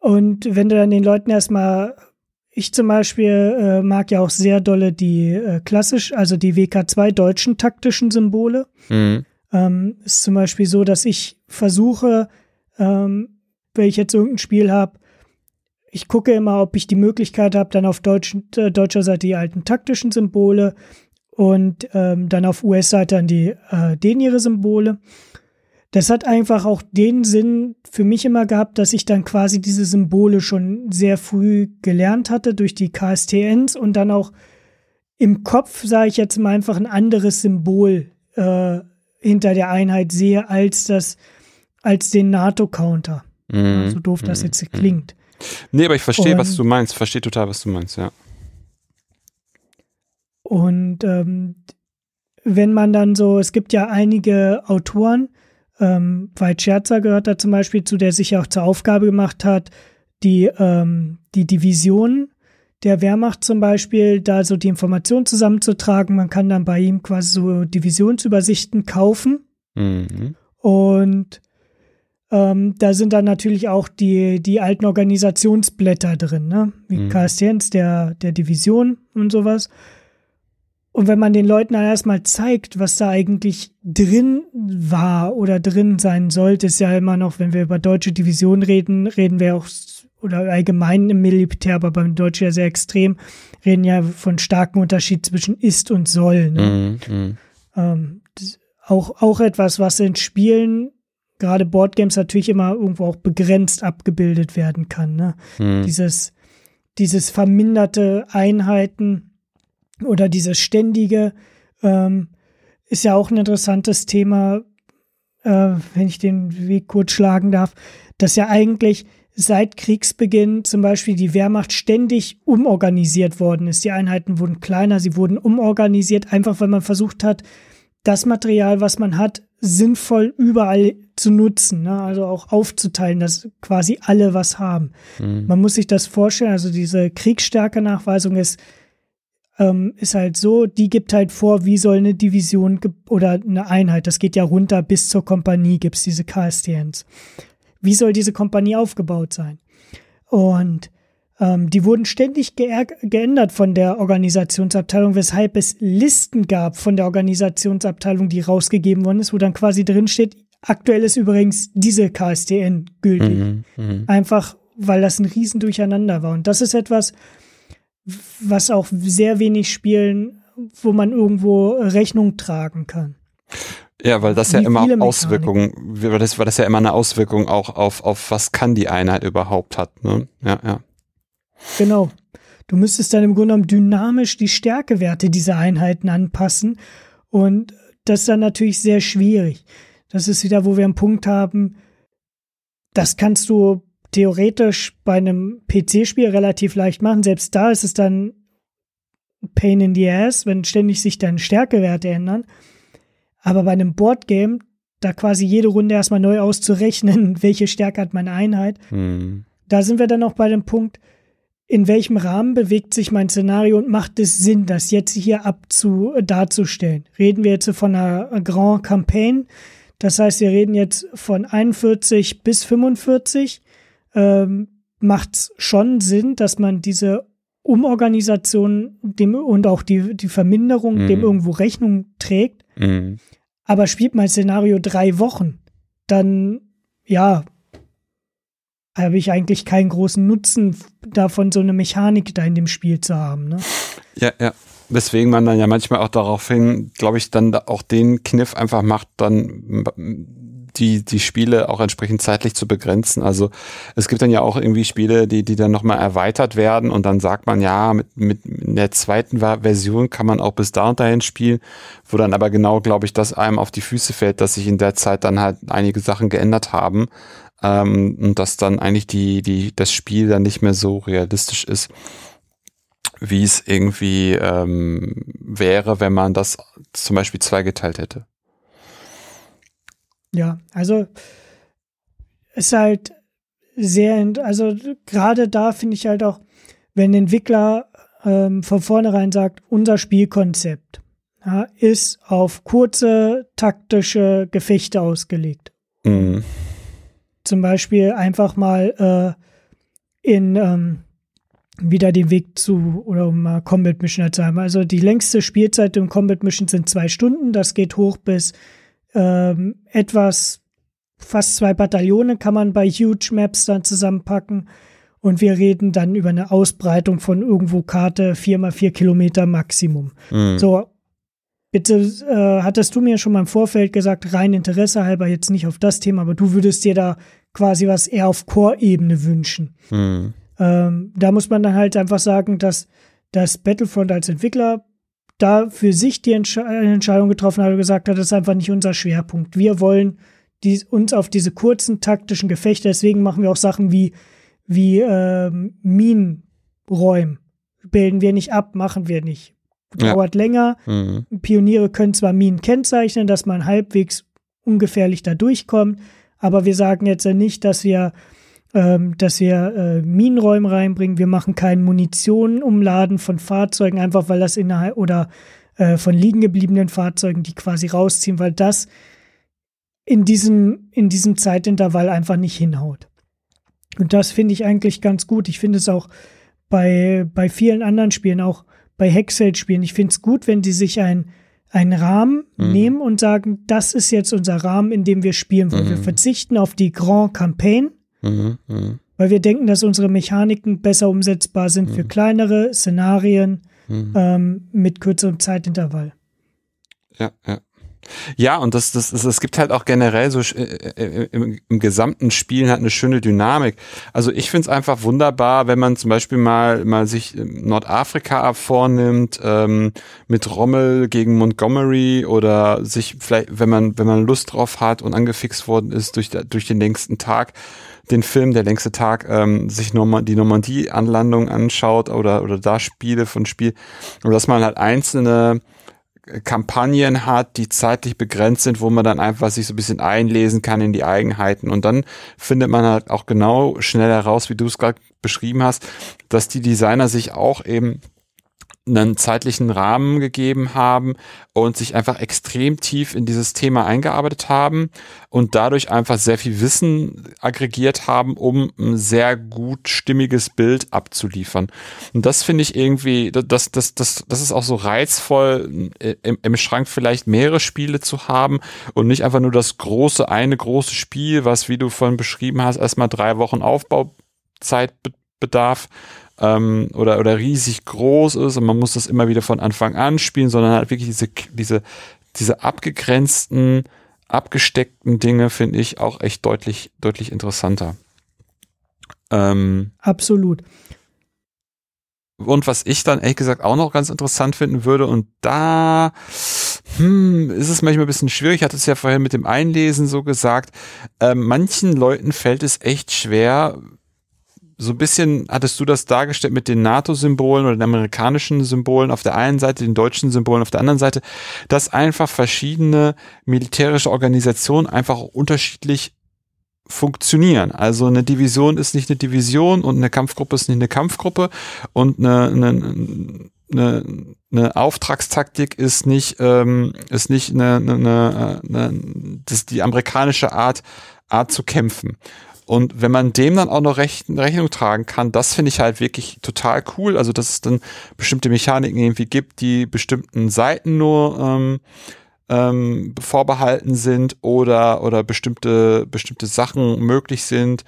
Und wenn du dann den Leuten erstmal, ich zum Beispiel äh, mag ja auch sehr dolle die äh, klassisch, also die WK2 deutschen taktischen Symbole. Mhm. Ähm, ist zum Beispiel so, dass ich versuche, ähm, wenn ich jetzt irgendein Spiel habe, ich gucke immer, ob ich die Möglichkeit habe, dann auf Deutsch, äh, deutscher Seite die alten taktischen Symbole und ähm, dann auf US-Seite dann die äh, den ihre Symbole. Das hat einfach auch den Sinn für mich immer gehabt, dass ich dann quasi diese Symbole schon sehr früh gelernt hatte durch die KSTNs und dann auch im Kopf, sage ich jetzt mal, einfach ein anderes Symbol äh, hinter der Einheit sehe als das, als den NATO-Counter. Mhm. So doof das mhm. jetzt klingt. Nee, aber ich verstehe, was du meinst. Verstehe total, was du meinst, ja. Und ähm, wenn man dann so, es gibt ja einige Autoren, ähm, Veit Scherzer gehört da zum Beispiel zu, der sich ja auch zur Aufgabe gemacht hat, die, ähm, die Division der Wehrmacht zum Beispiel, da so die Informationen zusammenzutragen. Man kann dann bei ihm quasi so Divisionsübersichten kaufen. Mhm. Und ähm, da sind dann natürlich auch die, die alten Organisationsblätter drin, ne? Wie mhm. KSTNs der, der Division und sowas. Und wenn man den Leuten dann erstmal zeigt, was da eigentlich drin war oder drin sein sollte, ist ja immer noch, wenn wir über deutsche Division reden, reden wir auch, oder allgemein im Militär, aber beim Deutschen ja sehr extrem, reden ja von starkem Unterschied zwischen ist und soll. Ne? Mhm, mhm. ähm, auch, auch etwas, was in Spielen, gerade Boardgames natürlich immer irgendwo auch begrenzt abgebildet werden kann. Ne? Mhm. Dieses, dieses verminderte Einheiten oder dieses ständige ähm, ist ja auch ein interessantes Thema, äh, wenn ich den Weg kurz schlagen darf, dass ja eigentlich seit Kriegsbeginn zum Beispiel die Wehrmacht ständig umorganisiert worden ist. Die Einheiten wurden kleiner, sie wurden umorganisiert, einfach weil man versucht hat, das Material, was man hat, sinnvoll überall zu nutzen, ne? also auch aufzuteilen, dass quasi alle was haben. Mhm. Man muss sich das vorstellen, also diese Kriegsstärke-Nachweisung ist ähm, ist halt so, die gibt halt vor, wie soll eine Division oder eine Einheit, das geht ja runter bis zur Kompanie, gibt es diese KSTNs. Wie soll diese Kompanie aufgebaut sein? Und ähm, die wurden ständig geändert von der Organisationsabteilung, weshalb es Listen gab von der Organisationsabteilung, die rausgegeben worden ist, wo dann quasi drin steht, aktuell ist übrigens diese KSTN gültig. Mhm, mh. Einfach, weil das ein Riesendurcheinander war. Und das ist etwas, was auch sehr wenig Spielen, wo man irgendwo Rechnung tragen kann. Ja, weil das Wie ja immer Auswirkungen, weil das, weil das ja immer eine Auswirkung auch auf, auf was kann die Einheit überhaupt hat, ne? Ja, ja. Genau. Du müsstest dann im Grunde genommen dynamisch die Stärkewerte dieser Einheiten anpassen. Und das ist dann natürlich sehr schwierig. Das ist wieder, wo wir einen Punkt haben, das kannst du theoretisch bei einem PC-Spiel relativ leicht machen. Selbst da ist es dann Pain in the Ass, wenn ständig sich deine Stärkewerte ändern. Aber bei einem Boardgame, da quasi jede Runde erstmal neu auszurechnen, welche Stärke hat meine Einheit, mhm. da sind wir dann auch bei dem Punkt, in welchem Rahmen bewegt sich mein Szenario und macht es Sinn, das jetzt hier abzu darzustellen? Reden wir jetzt von einer Grand Campaign, das heißt, wir reden jetzt von 41 bis 45 ähm, macht es schon Sinn, dass man diese Umorganisation dem, und auch die, die Verminderung mhm. dem irgendwo Rechnung trägt. Mhm. Aber spielt mein Szenario drei Wochen, dann ja, habe ich eigentlich keinen großen Nutzen davon, so eine Mechanik da in dem Spiel zu haben. Ne? Ja, ja. Weswegen man dann ja manchmal auch daraufhin, glaube ich, dann auch den Kniff einfach macht, dann die, die Spiele auch entsprechend zeitlich zu begrenzen. Also es gibt dann ja auch irgendwie Spiele, die, die dann nochmal erweitert werden und dann sagt man, ja, mit, mit der zweiten Version kann man auch bis da und dahin spielen, wo dann aber genau, glaube ich, das einem auf die Füße fällt, dass sich in der Zeit dann halt einige Sachen geändert haben ähm, und dass dann eigentlich die, die, das Spiel dann nicht mehr so realistisch ist wie es irgendwie ähm, wäre, wenn man das zum Beispiel zweigeteilt hätte. Ja, also ist halt sehr, also gerade da finde ich halt auch, wenn ein Entwickler ähm, von vornherein sagt, unser Spielkonzept ja, ist auf kurze taktische Gefechte ausgelegt. Mhm. Zum Beispiel einfach mal äh, in ähm, wieder den Weg zu oder um mal Combat Mission zu haben. Also die längste Spielzeit im Combat Mission sind zwei Stunden. Das geht hoch bis ähm, etwas, fast zwei Bataillone kann man bei Huge Maps dann zusammenpacken. Und wir reden dann über eine Ausbreitung von irgendwo Karte 4 mal 4 Kilometer Maximum. Mhm. So, bitte äh, hattest du mir schon mal im Vorfeld gesagt, rein Interesse halber jetzt nicht auf das Thema, aber du würdest dir da quasi was eher auf Core-Ebene wünschen. Mhm. Ähm, da muss man dann halt einfach sagen, dass das Battlefront als Entwickler da für sich die Entsch Entscheidung getroffen hat und gesagt hat, das ist einfach nicht unser Schwerpunkt. Wir wollen die, uns auf diese kurzen taktischen Gefechte, deswegen machen wir auch Sachen wie wie ähm, Minenräumen. Bilden wir nicht ab, machen wir nicht. Dauert ja. länger. Mhm. Pioniere können zwar Minen kennzeichnen, dass man halbwegs ungefährlich da durchkommt, aber wir sagen jetzt ja nicht, dass wir, ähm, dass wir äh, Minenräume reinbringen. Wir machen keinen Munitionumladen von Fahrzeugen, einfach weil das innerhalb oder äh, von liegen gebliebenen Fahrzeugen, die quasi rausziehen, weil das in diesem, in diesem Zeitintervall einfach nicht hinhaut. Und das finde ich eigentlich ganz gut. Ich finde es auch bei, bei vielen anderen Spielen, auch bei Hexel-Spielen, ich finde es gut, wenn die sich ein, einen Rahmen mhm. nehmen und sagen, das ist jetzt unser Rahmen, in dem wir spielen wollen. Mhm. Wir verzichten auf die Grand Campaign, mhm. weil wir denken, dass unsere Mechaniken besser umsetzbar sind für mhm. kleinere Szenarien mhm. ähm, mit kürzerem Zeitintervall. Ja, ja. Ja, und das, das, das, es gibt halt auch generell so äh, äh, im, im gesamten Spielen halt eine schöne Dynamik. Also ich finde es einfach wunderbar, wenn man zum Beispiel mal, mal sich Nordafrika vornimmt, ähm, mit Rommel gegen Montgomery oder sich vielleicht, wenn man, wenn man Lust drauf hat und angefixt worden ist durch, durch den längsten Tag, den Film Der längste Tag ähm, sich Norm die Normandie-Anlandung anschaut oder, oder da Spiele von Spiel, und dass man halt einzelne Kampagnen hat, die zeitlich begrenzt sind, wo man dann einfach sich so ein bisschen einlesen kann in die Eigenheiten. Und dann findet man halt auch genau schnell heraus, wie du es gerade beschrieben hast, dass die Designer sich auch eben einen zeitlichen Rahmen gegeben haben und sich einfach extrem tief in dieses Thema eingearbeitet haben und dadurch einfach sehr viel Wissen aggregiert haben, um ein sehr gut stimmiges Bild abzuliefern. Und das finde ich irgendwie, das, das, das, das ist auch so reizvoll, im, im Schrank vielleicht mehrere Spiele zu haben und nicht einfach nur das große, eine große Spiel, was, wie du vorhin beschrieben hast, erstmal drei Wochen Aufbauzeit bedarf, ähm, oder, oder riesig groß ist und man muss das immer wieder von Anfang an spielen, sondern halt wirklich diese, diese, diese abgegrenzten, abgesteckten Dinge finde ich auch echt deutlich, deutlich interessanter. Ähm, Absolut. Und was ich dann ehrlich gesagt auch noch ganz interessant finden würde, und da hm, ist es manchmal ein bisschen schwierig, ich hatte es ja vorher mit dem Einlesen so gesagt, äh, manchen Leuten fällt es echt schwer, so ein bisschen hattest du das dargestellt mit den NATO-Symbolen oder den amerikanischen Symbolen auf der einen Seite, den deutschen Symbolen auf der anderen Seite, dass einfach verschiedene militärische Organisationen einfach unterschiedlich funktionieren. Also eine Division ist nicht eine Division und eine Kampfgruppe ist nicht eine Kampfgruppe und eine, eine, eine, eine Auftragstaktik ist nicht ähm, ist nicht eine, eine, eine, eine das die amerikanische Art Art zu kämpfen. Und wenn man dem dann auch noch Rech Rechnung tragen kann, das finde ich halt wirklich total cool. Also, dass es dann bestimmte Mechaniken irgendwie gibt, die bestimmten Seiten nur ähm, ähm, vorbehalten sind oder, oder bestimmte, bestimmte Sachen möglich sind,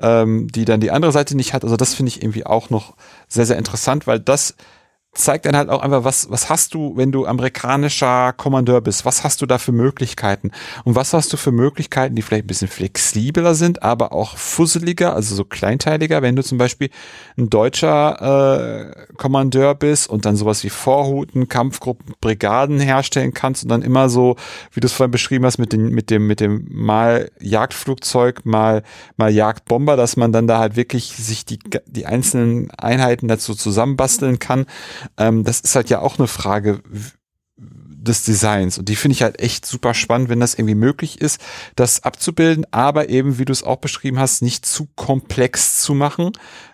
ähm, die dann die andere Seite nicht hat. Also, das finde ich irgendwie auch noch sehr, sehr interessant, weil das zeigt dann halt auch einfach, was, was hast du, wenn du amerikanischer Kommandeur bist? Was hast du da für Möglichkeiten? Und was hast du für Möglichkeiten, die vielleicht ein bisschen flexibler sind, aber auch fusseliger, also so kleinteiliger, wenn du zum Beispiel ein deutscher äh, Kommandeur bist und dann sowas wie Vorhuten, Kampfgruppen, Brigaden herstellen kannst und dann immer so, wie du es vorhin beschrieben hast, mit, den, mit dem, mit dem mal Jagdflugzeug, mal, mal Jagdbomber, dass man dann da halt wirklich sich die, die einzelnen Einheiten dazu zusammenbasteln kann ähm, das ist halt ja auch eine Frage des Designs. Und die finde ich halt echt super spannend, wenn das irgendwie möglich ist, das abzubilden, aber eben, wie du es auch beschrieben hast, nicht zu komplex zu machen,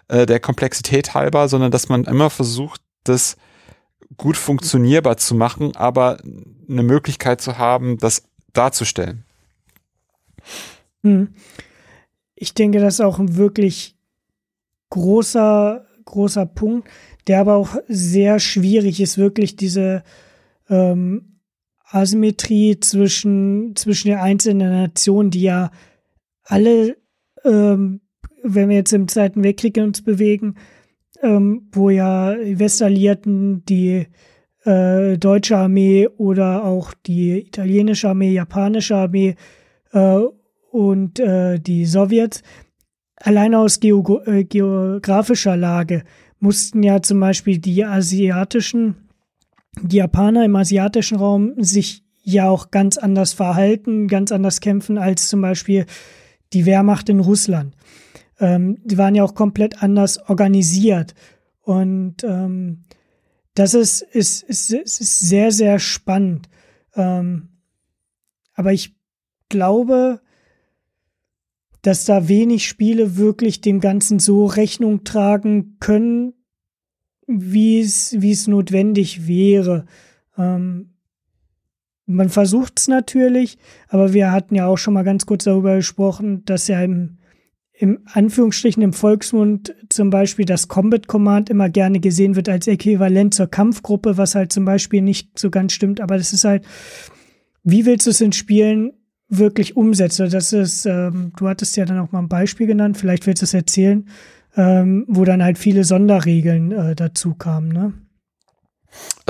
äh, der Komplexität halber, sondern dass man immer versucht, das gut funktionierbar zu machen, aber eine Möglichkeit zu haben, das darzustellen. Hm. Ich denke, das ist auch ein wirklich großer, großer Punkt der aber auch sehr schwierig ist, wirklich diese ähm, Asymmetrie zwischen, zwischen den einzelnen Nationen, die ja alle, ähm, wenn wir jetzt im Zweiten Weltkrieg uns bewegen, ähm, wo ja die Westalliierten, die äh, deutsche Armee oder auch die italienische Armee, japanische Armee äh, und äh, die Sowjets allein aus äh, geografischer Lage mussten ja zum Beispiel die asiatischen, die Japaner im asiatischen Raum sich ja auch ganz anders verhalten, ganz anders kämpfen als zum Beispiel die Wehrmacht in Russland. ähm, die waren ja auch komplett anders organisiert. Und ähm, das ist, ist, ist, ist sehr, sehr spannend. Ähm, aber ich glaube, dass da wenig Spiele wirklich dem Ganzen so Rechnung tragen können, wie es, wie es notwendig wäre. Ähm, man versucht es natürlich, aber wir hatten ja auch schon mal ganz kurz darüber gesprochen, dass ja im, im Anführungsstrichen im Volksmund zum Beispiel das Combat Command immer gerne gesehen wird als Äquivalent zur Kampfgruppe, was halt zum Beispiel nicht so ganz stimmt. Aber das ist halt, wie willst du es in Spielen wirklich umsetzen? Das ist, ähm, du hattest ja dann auch mal ein Beispiel genannt, vielleicht willst du es erzählen, ähm, wo dann halt viele Sonderregeln äh, dazu kamen, ne?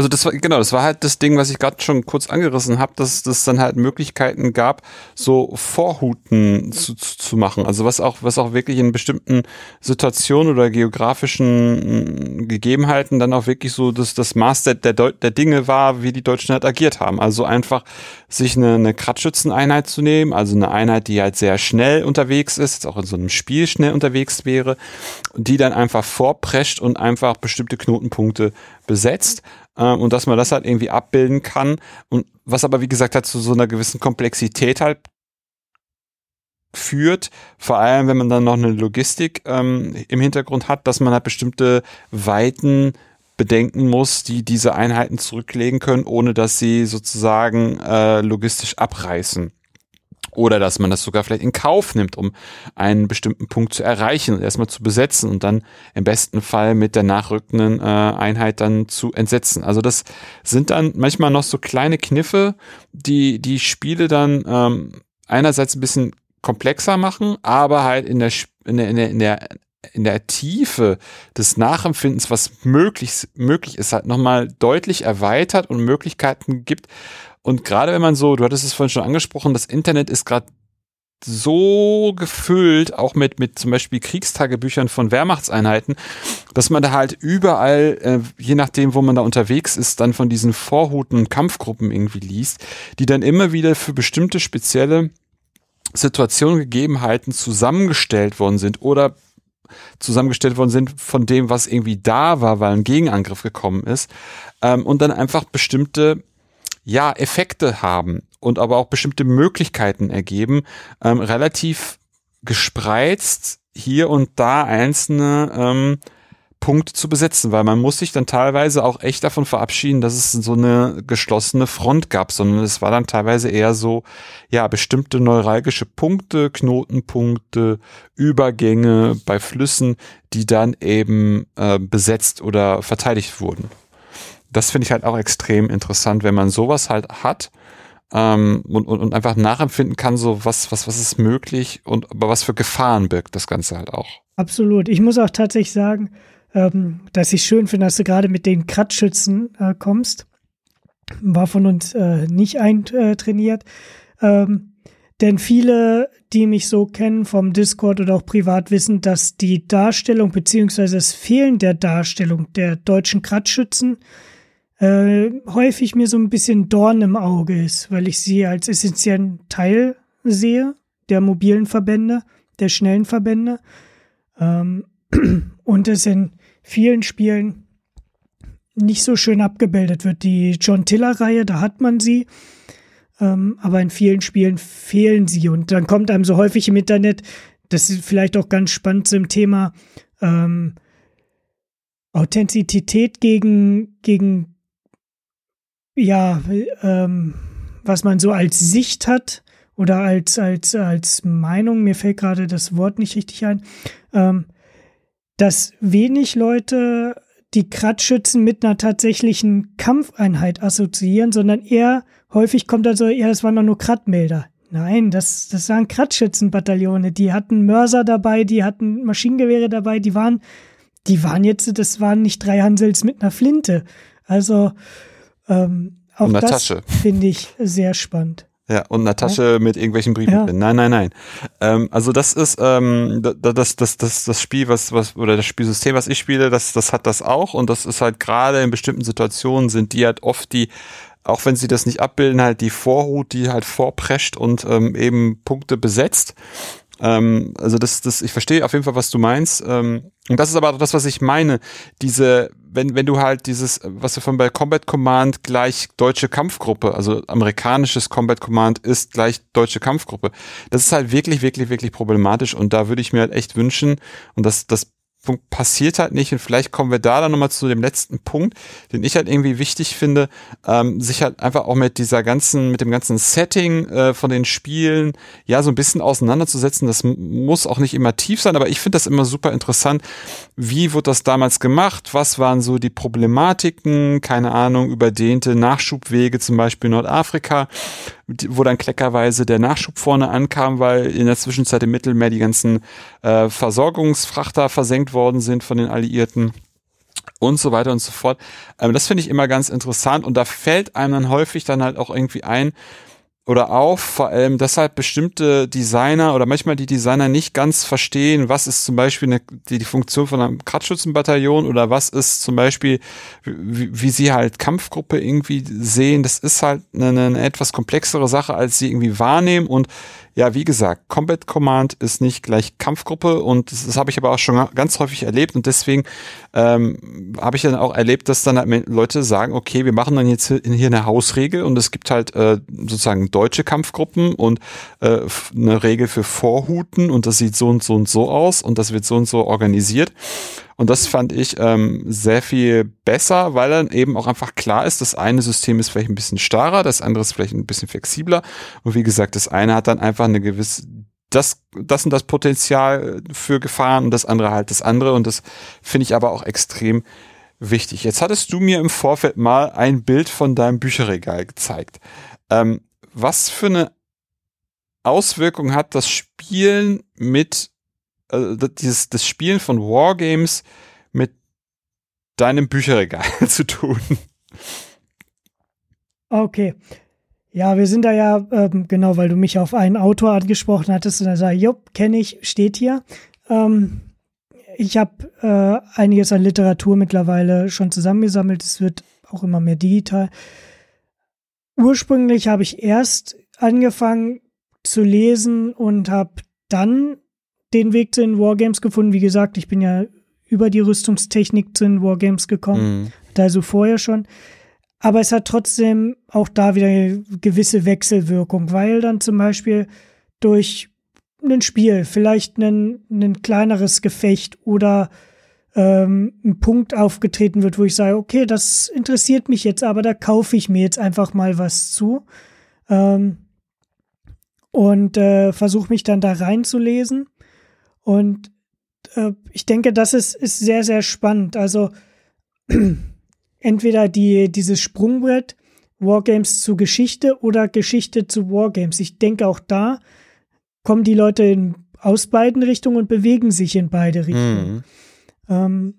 Also das war genau, das war halt das Ding, was ich gerade schon kurz angerissen habe, dass es dann halt Möglichkeiten gab, so Vorhuten zu, zu machen. Also was auch was auch wirklich in bestimmten Situationen oder geografischen mm, Gegebenheiten dann auch wirklich so das das Maß der, der, der Dinge war, wie die Deutschen halt agiert haben. Also einfach sich eine, eine Kratzschützeneinheit zu nehmen, also eine Einheit, die halt sehr schnell unterwegs ist, jetzt auch in so einem Spiel schnell unterwegs wäre, die dann einfach vorprescht und einfach bestimmte Knotenpunkte besetzt und dass man das halt irgendwie abbilden kann und was aber wie gesagt halt zu so einer gewissen Komplexität halt führt, vor allem wenn man dann noch eine Logistik ähm, im Hintergrund hat, dass man halt bestimmte Weiten bedenken muss, die diese Einheiten zurücklegen können, ohne dass sie sozusagen äh, logistisch abreißen. Oder dass man das sogar vielleicht in Kauf nimmt, um einen bestimmten Punkt zu erreichen und erstmal zu besetzen und dann im besten Fall mit der nachrückenden äh, Einheit dann zu entsetzen. Also das sind dann manchmal noch so kleine Kniffe, die die Spiele dann ähm, einerseits ein bisschen komplexer machen, aber halt in der, in der, in der, in der in der Tiefe des Nachempfindens, was möglich, möglich ist, halt nochmal deutlich erweitert und Möglichkeiten gibt, und gerade wenn man so, du hattest es vorhin schon angesprochen, das Internet ist gerade so gefüllt, auch mit, mit zum Beispiel Kriegstagebüchern von Wehrmachtseinheiten, dass man da halt überall, äh, je nachdem, wo man da unterwegs ist, dann von diesen Vorhuten und Kampfgruppen irgendwie liest, die dann immer wieder für bestimmte spezielle Situationen, Gegebenheiten zusammengestellt worden sind oder zusammengestellt worden sind von dem, was irgendwie da war, weil ein Gegenangriff gekommen ist ähm, und dann einfach bestimmte ja, Effekte haben und aber auch bestimmte Möglichkeiten ergeben, ähm, relativ gespreizt hier und da einzelne ähm, Punkte zu besetzen, weil man muss sich dann teilweise auch echt davon verabschieden, dass es so eine geschlossene Front gab, sondern es war dann teilweise eher so, ja, bestimmte neuralgische Punkte, Knotenpunkte, Übergänge bei Flüssen, die dann eben äh, besetzt oder verteidigt wurden das finde ich halt auch extrem interessant, wenn man sowas halt hat ähm, und, und, und einfach nachempfinden kann, so was, was, was ist möglich und aber was für Gefahren birgt das Ganze halt auch. Absolut. Ich muss auch tatsächlich sagen, ähm, dass ich schön finde, dass du gerade mit den Kratzschützen äh, kommst. War von uns äh, nicht eintrainiert. Ähm, denn viele, die mich so kennen vom Discord oder auch privat, wissen, dass die Darstellung beziehungsweise das Fehlen der Darstellung der deutschen Kratzschützen äh, häufig mir so ein bisschen Dorn im Auge ist, weil ich sie als essentiellen Teil sehe der mobilen Verbände, der schnellen Verbände. Ähm, und es in vielen Spielen nicht so schön abgebildet wird. Die John Tiller-Reihe, da hat man sie, ähm, aber in vielen Spielen fehlen sie. Und dann kommt einem so häufig im Internet, das ist vielleicht auch ganz spannend zum Thema ähm, Authentizität gegen, gegen ja, ähm, was man so als Sicht hat oder als, als, als Meinung, mir fällt gerade das Wort nicht richtig ein, ähm, dass wenig Leute die Kratzschützen mit einer tatsächlichen Kampfeinheit assoziieren, sondern eher häufig kommt also, ja, das waren doch nur Krattmelder. Nein, das, das waren Kratzschützenbataillone. Die hatten Mörser dabei, die hatten Maschinengewehre dabei, die waren, die waren jetzt, das waren nicht drei Hansels mit einer Flinte. Also, ähm, auch und eine das finde ich sehr spannend. Ja, und eine Tasche ja. mit irgendwelchen Briefen ja. drin. Nein, nein, nein. Ähm, also das ist ähm, das, das, das, das Spiel, was, was, oder das Spielsystem, was ich spiele, das, das hat das auch. Und das ist halt gerade in bestimmten Situationen sind die halt oft die, auch wenn sie das nicht abbilden, halt die Vorhut, die halt vorprescht und ähm, eben Punkte besetzt. Ähm, also das, das, ich verstehe auf jeden Fall, was du meinst. Ähm, und das ist aber auch das, was ich meine. Diese, wenn, wenn du halt dieses, was wir von bei Combat Command gleich deutsche Kampfgruppe, also amerikanisches Combat Command ist gleich deutsche Kampfgruppe. Das ist halt wirklich, wirklich, wirklich problematisch. Und da würde ich mir halt echt wünschen, und das, das passiert halt nicht und vielleicht kommen wir da dann nochmal zu dem letzten Punkt, den ich halt irgendwie wichtig finde, ähm, sich halt einfach auch mit dieser ganzen, mit dem ganzen Setting äh, von den Spielen ja so ein bisschen auseinanderzusetzen. Das muss auch nicht immer tief sein, aber ich finde das immer super interessant. Wie wurde das damals gemacht? Was waren so die Problematiken? Keine Ahnung, überdehnte Nachschubwege, zum Beispiel Nordafrika wo dann kleckerweise der Nachschub vorne ankam, weil in der Zwischenzeit im Mittelmeer die ganzen äh, Versorgungsfrachter versenkt worden sind von den Alliierten und so weiter und so fort. Ähm, das finde ich immer ganz interessant und da fällt einem dann häufig dann halt auch irgendwie ein, oder auf, vor allem deshalb bestimmte Designer oder manchmal die Designer nicht ganz verstehen, was ist zum Beispiel eine, die, die Funktion von einem Kratzschützenbataillon oder was ist zum Beispiel, wie, wie sie halt Kampfgruppe irgendwie sehen. Das ist halt eine, eine etwas komplexere Sache, als sie irgendwie wahrnehmen und ja, wie gesagt, Combat Command ist nicht gleich Kampfgruppe und das, das habe ich aber auch schon ganz häufig erlebt und deswegen ähm, habe ich dann auch erlebt, dass dann halt Leute sagen, okay, wir machen dann jetzt hier eine Hausregel und es gibt halt äh, sozusagen deutsche Kampfgruppen und äh, eine Regel für Vorhuten und das sieht so und so und so aus und das wird so und so organisiert. Und das fand ich ähm, sehr viel besser, weil dann eben auch einfach klar ist, das eine System ist vielleicht ein bisschen starrer, das andere ist vielleicht ein bisschen flexibler. Und wie gesagt, das eine hat dann einfach eine gewisse, das, das und das Potenzial für Gefahren und das andere halt das andere. Und das finde ich aber auch extrem wichtig. Jetzt hattest du mir im Vorfeld mal ein Bild von deinem Bücherregal gezeigt. Ähm, was für eine Auswirkung hat das Spielen mit also dieses, das Spielen von Wargames mit deinem Bücherregal zu tun. Okay. Ja, wir sind da ja, ähm, genau, weil du mich auf einen Autor angesprochen hattest und er sagt, jupp, kenne ich, steht hier. Ähm, ich habe äh, einiges an Literatur mittlerweile schon zusammengesammelt. Es wird auch immer mehr digital. Ursprünglich habe ich erst angefangen zu lesen und habe dann den Weg zu den Wargames gefunden. Wie gesagt, ich bin ja über die Rüstungstechnik zu den Wargames gekommen, mhm. also vorher schon. Aber es hat trotzdem auch da wieder eine gewisse Wechselwirkung, weil dann zum Beispiel durch ein Spiel, vielleicht ein, ein kleineres Gefecht oder ähm, ein Punkt aufgetreten wird, wo ich sage, okay, das interessiert mich jetzt, aber da kaufe ich mir jetzt einfach mal was zu ähm, und äh, versuche mich dann da reinzulesen. Und äh, ich denke, das ist, ist sehr, sehr spannend. Also entweder die, dieses Sprungbrett Wargames zu Geschichte oder Geschichte zu Wargames. Ich denke, auch da kommen die Leute in, aus beiden Richtungen und bewegen sich in beide Richtungen. Mhm. Ähm,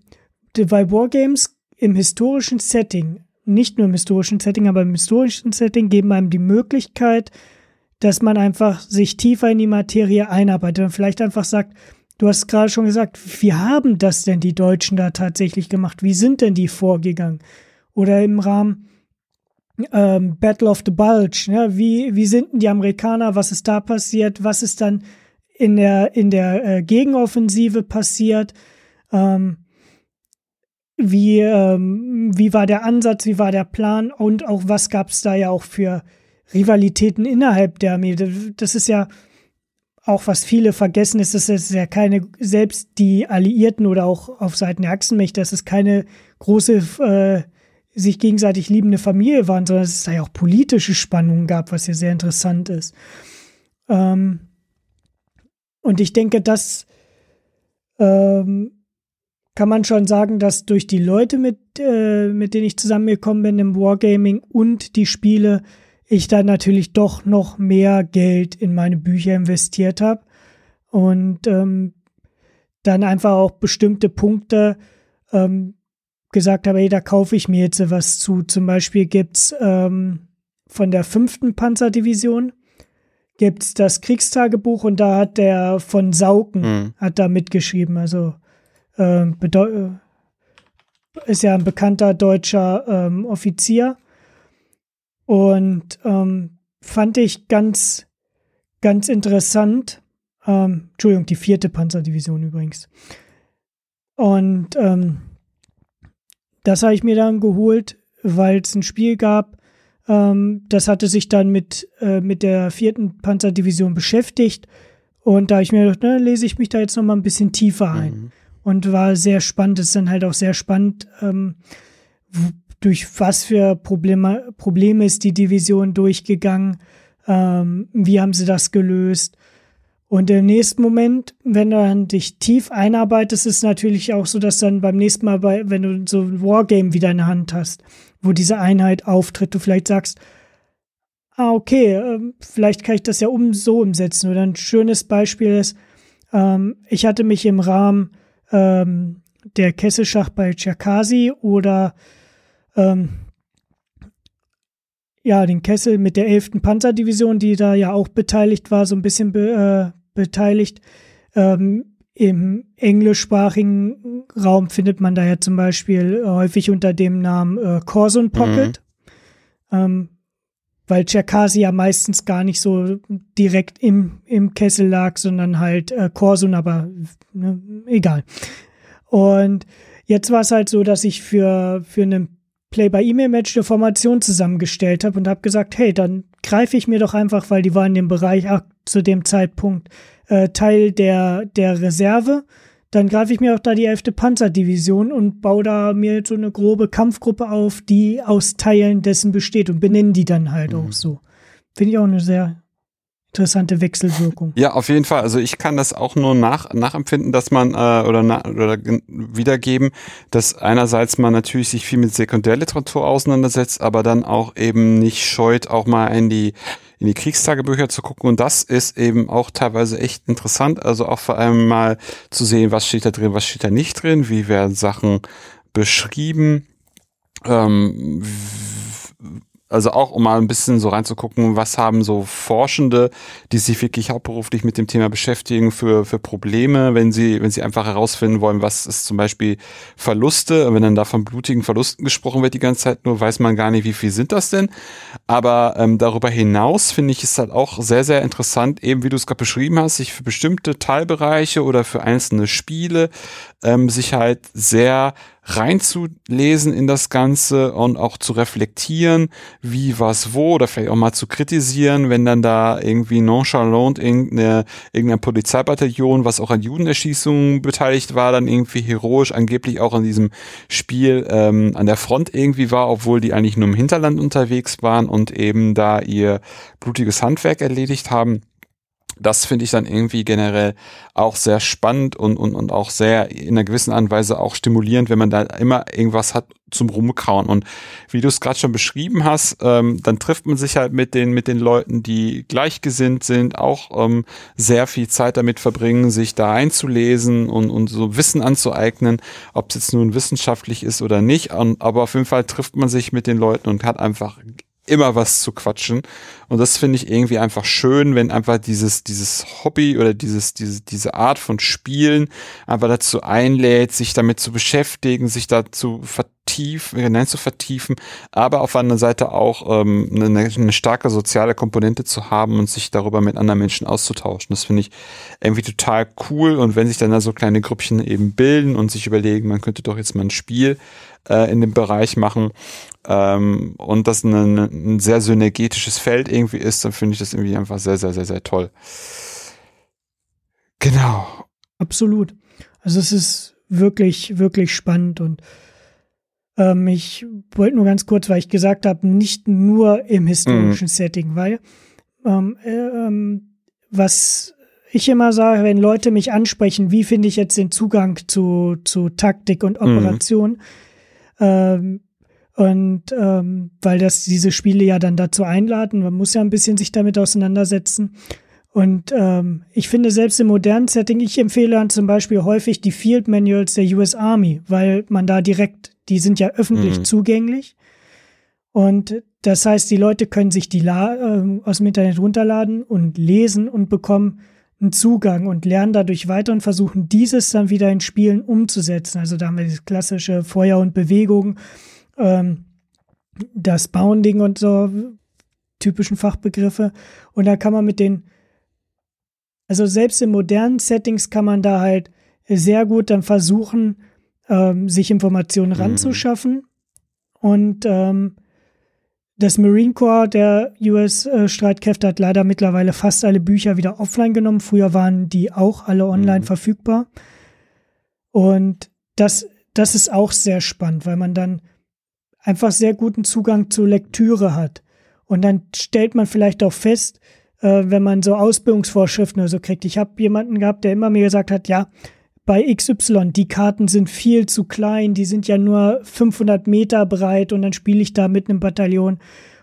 bei Wargames im historischen Setting, nicht nur im historischen Setting, aber im historischen Setting geben einem die Möglichkeit, dass man einfach sich tiefer in die Materie einarbeitet und vielleicht einfach sagt, du hast gerade schon gesagt, wie haben das denn die Deutschen da tatsächlich gemacht? Wie sind denn die vorgegangen? Oder im Rahmen ähm, Battle of the Bulge, ne? wie, wie sind denn die Amerikaner? Was ist da passiert? Was ist dann in der, in der äh, Gegenoffensive passiert? Ähm, wie, ähm, wie war der Ansatz, wie war der Plan und auch was gab es da ja auch für Rivalitäten innerhalb der Armee. Das ist ja auch was viele vergessen, ist, dass es ja keine, selbst die Alliierten oder auch auf Seiten der Achsenmächte, dass es keine große, äh, sich gegenseitig liebende Familie waren, sondern dass es da ja auch politische Spannungen gab, was ja sehr interessant ist. Ähm, und ich denke, das ähm, kann man schon sagen, dass durch die Leute, mit, äh, mit denen ich zusammengekommen bin im Wargaming und die Spiele, ich dann natürlich doch noch mehr Geld in meine Bücher investiert habe und ähm, dann einfach auch bestimmte Punkte ähm, gesagt habe, hey, da kaufe ich mir jetzt was zu. Zum Beispiel gibt's ähm, von der fünften Panzerdivision gibt's das Kriegstagebuch und da hat der von Sauken mhm. hat da mitgeschrieben. Also ähm, äh, ist ja ein bekannter deutscher ähm, Offizier und ähm, fand ich ganz, ganz interessant. Ähm, Entschuldigung, die vierte Panzerdivision übrigens. Und ähm, das habe ich mir dann geholt, weil es ein Spiel gab, ähm, das hatte sich dann mit, äh, mit der vierten Panzerdivision beschäftigt. Und da habe ich mir gedacht, ne, lese ich mich da jetzt noch mal ein bisschen tiefer ein. Mhm. Und war sehr spannend. Es ist dann halt auch sehr spannend, ähm, durch was für Probleme, Probleme ist die Division durchgegangen, ähm, wie haben sie das gelöst. Und im nächsten Moment, wenn du dann dich tief einarbeitest, ist natürlich auch so, dass dann beim nächsten Mal, bei, wenn du so ein Wargame wieder in der Hand hast, wo diese Einheit auftritt, du vielleicht sagst, ah, okay, äh, vielleicht kann ich das ja um so umsetzen. Oder ein schönes Beispiel ist, ähm, ich hatte mich im Rahmen ähm, der Kesselschacht bei Cherkasi oder ähm, ja, den Kessel mit der 11. Panzerdivision, die da ja auch beteiligt war, so ein bisschen be, äh, beteiligt. Ähm, Im englischsprachigen Raum findet man da ja zum Beispiel häufig unter dem Namen äh, Corson Pocket. Mhm. Ähm, weil Cherkasy ja meistens gar nicht so direkt im, im Kessel lag, sondern halt äh, Corson, aber ne, egal. Und jetzt war es halt so, dass ich für, für einen Play-by-E-Mail-Match eine Formation zusammengestellt habe und habe gesagt, hey, dann greife ich mir doch einfach, weil die war in dem Bereich ach, zu dem Zeitpunkt äh, Teil der, der Reserve, dann greife ich mir auch da die 11. Panzerdivision und baue da mir so eine grobe Kampfgruppe auf, die aus Teilen dessen besteht und benenne die dann halt mhm. auch so. Finde ich auch eine sehr interessante Wechselwirkung. Ja, auf jeden Fall. Also ich kann das auch nur nach, nachempfinden, dass man äh, oder, na, oder wiedergeben, dass einerseits man natürlich sich viel mit Sekundärliteratur auseinandersetzt, aber dann auch eben nicht scheut, auch mal in die in die Kriegstagebücher zu gucken und das ist eben auch teilweise echt interessant. Also auch vor allem mal zu sehen, was steht da drin, was steht da nicht drin, wie werden Sachen beschrieben. Ähm, also auch um mal ein bisschen so reinzugucken, was haben so Forschende, die sich wirklich hauptberuflich mit dem Thema beschäftigen, für, für Probleme, wenn sie, wenn sie einfach herausfinden wollen, was ist zum Beispiel Verluste. Wenn dann da von blutigen Verlusten gesprochen wird die ganze Zeit, nur weiß man gar nicht, wie viel sind das denn. Aber ähm, darüber hinaus finde ich es halt auch sehr, sehr interessant, eben wie du es gerade beschrieben hast, sich für bestimmte Teilbereiche oder für einzelne Spiele ähm, sich halt sehr reinzulesen in das Ganze und auch zu reflektieren, wie was wo oder vielleicht auch mal zu kritisieren, wenn dann da irgendwie nonchalant irgendeine, irgendein Polizeibataillon, was auch an Judenerschießungen beteiligt war, dann irgendwie heroisch angeblich auch an diesem Spiel ähm, an der Front irgendwie war, obwohl die eigentlich nur im Hinterland unterwegs waren und eben da ihr blutiges Handwerk erledigt haben das finde ich dann irgendwie generell auch sehr spannend und, und, und auch sehr in einer gewissen Art und auch stimulierend, wenn man da immer irgendwas hat zum Rumkauen. Und wie du es gerade schon beschrieben hast, ähm, dann trifft man sich halt mit den, mit den Leuten, die gleichgesinnt sind, auch ähm, sehr viel Zeit damit verbringen, sich da einzulesen und, und so Wissen anzueignen, ob es jetzt nun wissenschaftlich ist oder nicht. Und, aber auf jeden Fall trifft man sich mit den Leuten und hat einfach immer was zu quatschen. Und das finde ich irgendwie einfach schön, wenn einfach dieses, dieses Hobby oder dieses, diese, diese Art von Spielen einfach dazu einlädt, sich damit zu beschäftigen, sich dazu vertiefen, hinein zu vertiefen, aber auf der anderen Seite auch ähm, eine, eine starke soziale Komponente zu haben und sich darüber mit anderen Menschen auszutauschen. Das finde ich irgendwie total cool. Und wenn sich dann da so kleine Grüppchen eben bilden und sich überlegen, man könnte doch jetzt mal ein Spiel äh, in dem Bereich machen, ähm, und das ein, ein sehr synergetisches Feld irgendwie ist, dann finde ich das irgendwie einfach sehr, sehr, sehr, sehr toll. Genau. Absolut. Also es ist wirklich, wirklich spannend und ähm, ich wollte nur ganz kurz, weil ich gesagt habe, nicht nur im historischen mhm. Setting, weil ähm, äh, was ich immer sage, wenn Leute mich ansprechen, wie finde ich jetzt den Zugang zu, zu Taktik und mhm. Operation, mhm. Ähm, und ähm, weil das diese Spiele ja dann dazu einladen, man muss ja ein bisschen sich damit auseinandersetzen. Und ähm, ich finde selbst im modernen Setting, ich empfehle dann zum Beispiel häufig die Field Manuals der US Army, weil man da direkt, die sind ja öffentlich mhm. zugänglich. Und das heißt, die Leute können sich die La äh, aus dem Internet runterladen und lesen und bekommen einen Zugang und lernen dadurch weiter und versuchen dieses dann wieder in Spielen umzusetzen. Also da haben wir das klassische Feuer und Bewegung ähm, das Bounding und so typischen Fachbegriffe. Und da kann man mit den Also selbst in modernen Settings kann man da halt sehr gut dann versuchen, ähm, sich Informationen mhm. ranzuschaffen. Und ähm, das Marine Corps der US-Streitkräfte hat leider mittlerweile fast alle Bücher wieder offline genommen. Früher waren die auch alle online mhm. verfügbar. Und das, das ist auch sehr spannend, weil man dann einfach sehr guten Zugang zur Lektüre hat. Und dann stellt man vielleicht auch fest, äh, wenn man so Ausbildungsvorschriften oder so kriegt. Ich habe jemanden gehabt, der immer mir gesagt hat, ja, bei XY, die Karten sind viel zu klein, die sind ja nur 500 Meter breit und dann spiele ich da mit einem Bataillon.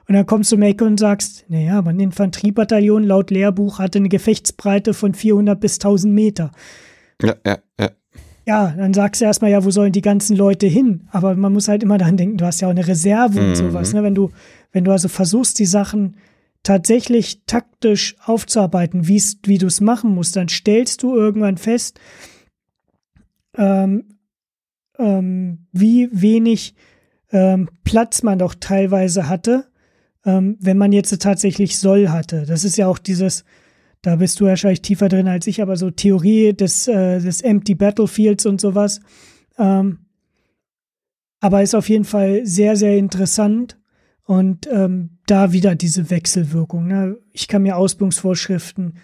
Und dann kommst du um Ecke und sagst, naja, aber ein Infanteriebataillon laut Lehrbuch hatte eine Gefechtsbreite von 400 bis 1000 Meter. Ja, ja, ja. Ja, dann sagst du erstmal, ja, wo sollen die ganzen Leute hin? Aber man muss halt immer daran denken, du hast ja auch eine Reserve mhm. und sowas. Ne? Wenn du, wenn du also versuchst, die Sachen tatsächlich taktisch aufzuarbeiten, wie du es machen musst, dann stellst du irgendwann fest, ähm, ähm, wie wenig ähm, Platz man doch teilweise hatte, ähm, wenn man jetzt tatsächlich Soll hatte. Das ist ja auch dieses, da bist du wahrscheinlich tiefer drin als ich, aber so Theorie des, äh, des Empty Battlefields und sowas. Ähm, aber ist auf jeden Fall sehr, sehr interessant. Und ähm, da wieder diese Wechselwirkung. Ne? Ich kann mir Ausbildungsvorschriften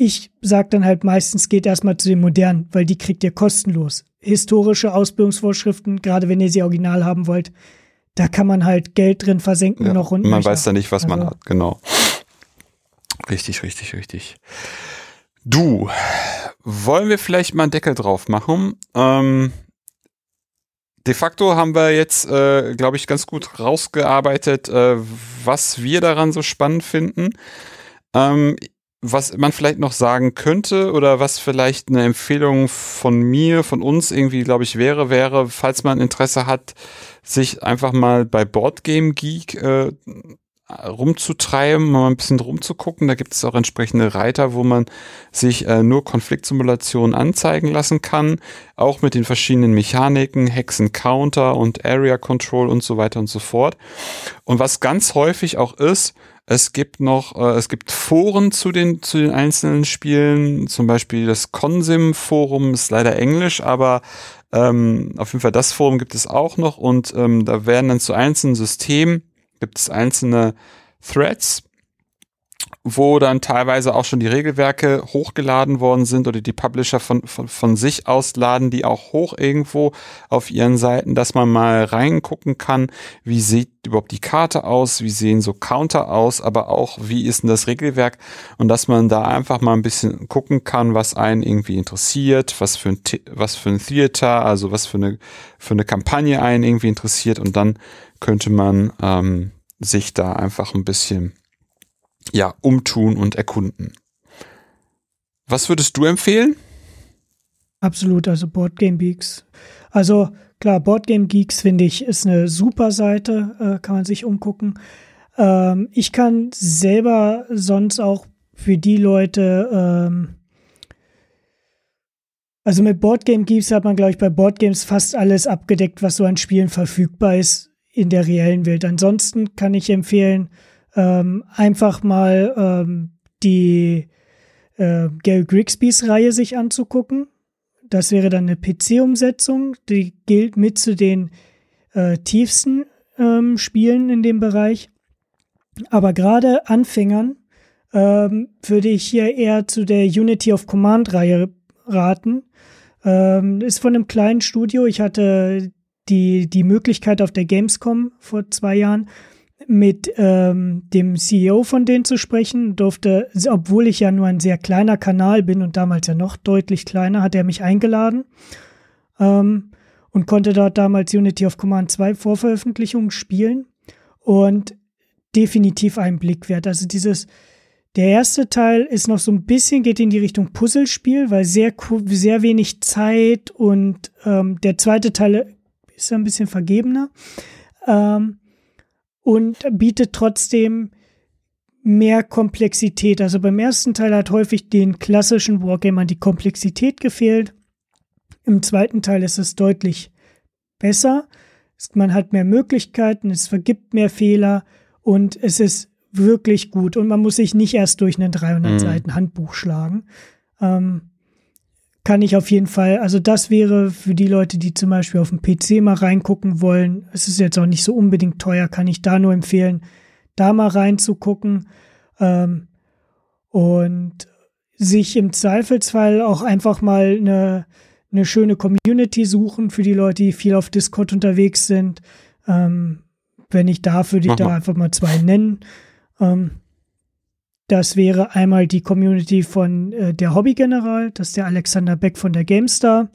ich sage dann halt meistens, geht erstmal zu den modernen, weil die kriegt ihr kostenlos. Historische Ausbildungsvorschriften, gerade wenn ihr sie original haben wollt, da kann man halt Geld drin versenken ja, noch und Man weiß da nicht, was also, man hat, genau. Richtig, richtig, richtig. Du, wollen wir vielleicht mal einen Deckel drauf machen? Ähm, de facto haben wir jetzt, äh, glaube ich, ganz gut rausgearbeitet, äh, was wir daran so spannend finden. Ähm, was man vielleicht noch sagen könnte oder was vielleicht eine Empfehlung von mir, von uns irgendwie, glaube ich, wäre, wäre, falls man Interesse hat, sich einfach mal bei Boardgame Geek äh, rumzutreiben, mal ein bisschen rumzugucken. Da gibt es auch entsprechende Reiter, wo man sich äh, nur Konfliktsimulationen anzeigen lassen kann, auch mit den verschiedenen Mechaniken, Hexen Counter und Area Control und so weiter und so fort. Und was ganz häufig auch ist, es gibt noch, äh, es gibt Foren zu den, zu den einzelnen Spielen. Zum Beispiel das Consim-Forum ist leider Englisch, aber ähm, auf jeden Fall das Forum gibt es auch noch und ähm, da werden dann zu einzelnen Systemen gibt es einzelne Threads wo dann teilweise auch schon die Regelwerke hochgeladen worden sind oder die Publisher von, von, von sich ausladen, die auch hoch irgendwo auf ihren Seiten, dass man mal reingucken kann, wie sieht überhaupt die Karte aus, wie sehen so Counter aus, aber auch wie ist denn das Regelwerk? Und dass man da einfach mal ein bisschen gucken kann, was einen irgendwie interessiert, was für ein, was für ein Theater, also was für eine, für eine Kampagne einen irgendwie interessiert. Und dann könnte man ähm, sich da einfach ein bisschen ja, umtun und erkunden. Was würdest du empfehlen? Absolut, also Boardgame Geeks. Also klar, Boardgame Geeks finde ich ist eine super Seite, äh, kann man sich umgucken. Ähm, ich kann selber sonst auch für die Leute, ähm, also mit Boardgame Geeks hat man, glaube ich, bei Boardgames fast alles abgedeckt, was so an Spielen verfügbar ist in der reellen Welt. Ansonsten kann ich empfehlen, ähm, einfach mal ähm, die äh, Gary Grigsbys Reihe sich anzugucken. Das wäre dann eine PC-Umsetzung, die gilt mit zu den äh, tiefsten ähm, Spielen in dem Bereich. Aber gerade Anfängern ähm, würde ich hier eher zu der Unity of Command-Reihe raten. Ähm, ist von einem kleinen Studio. Ich hatte die, die Möglichkeit auf der Gamescom vor zwei Jahren mit ähm, dem CEO von denen zu sprechen, durfte, obwohl ich ja nur ein sehr kleiner Kanal bin und damals ja noch deutlich kleiner, hat er mich eingeladen ähm, und konnte dort damals Unity of Command 2 Vorveröffentlichungen spielen und definitiv einen Blick wert. Also dieses, der erste Teil ist noch so ein bisschen, geht in die Richtung Puzzlespiel, weil sehr, sehr wenig Zeit und ähm, der zweite Teil ist ein bisschen vergebener. Ähm, und bietet trotzdem mehr Komplexität. Also beim ersten Teil hat häufig den klassischen Wargamern die Komplexität gefehlt. Im zweiten Teil ist es deutlich besser. Man hat mehr Möglichkeiten, es vergibt mehr Fehler und es ist wirklich gut. Und man muss sich nicht erst durch ein 300 mhm. Seiten Handbuch schlagen. Ähm, kann ich auf jeden Fall, also das wäre für die Leute, die zum Beispiel auf dem PC mal reingucken wollen, es ist jetzt auch nicht so unbedingt teuer, kann ich da nur empfehlen, da mal reinzugucken ähm, und sich im Zweifelsfall auch einfach mal eine, eine schöne Community suchen für die Leute, die viel auf Discord unterwegs sind. Ähm, wenn ich darf, würde ich da einfach mal zwei nennen. Ähm, das wäre einmal die Community von äh, der Hobbygeneral, das ist der Alexander Beck von der GameStar,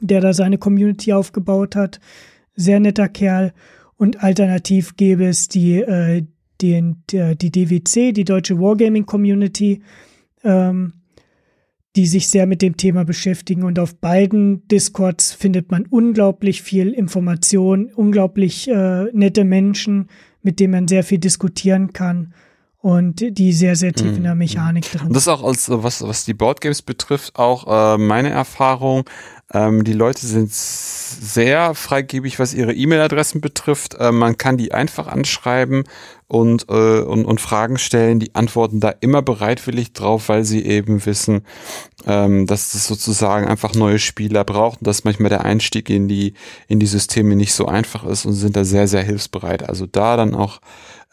der da seine Community aufgebaut hat. Sehr netter Kerl. Und alternativ gäbe es die, äh, den, die, die DWC, die Deutsche Wargaming Community, ähm, die sich sehr mit dem Thema beschäftigen. Und auf beiden Discords findet man unglaublich viel Information, unglaublich äh, nette Menschen, mit denen man sehr viel diskutieren kann und die sehr, sehr tief in der mhm. Mechanik drin sind. Das ist auch als, was, was die Boardgames betrifft, auch äh, meine Erfahrung. Ähm, die Leute sind sehr freigebig, was ihre E-Mail-Adressen betrifft. Äh, man kann die einfach anschreiben und, äh, und, und Fragen stellen. Die antworten da immer bereitwillig drauf, weil sie eben wissen, ähm, dass das sozusagen einfach neue Spieler braucht und dass manchmal der Einstieg in die, in die Systeme nicht so einfach ist und sind da sehr, sehr hilfsbereit. Also da dann auch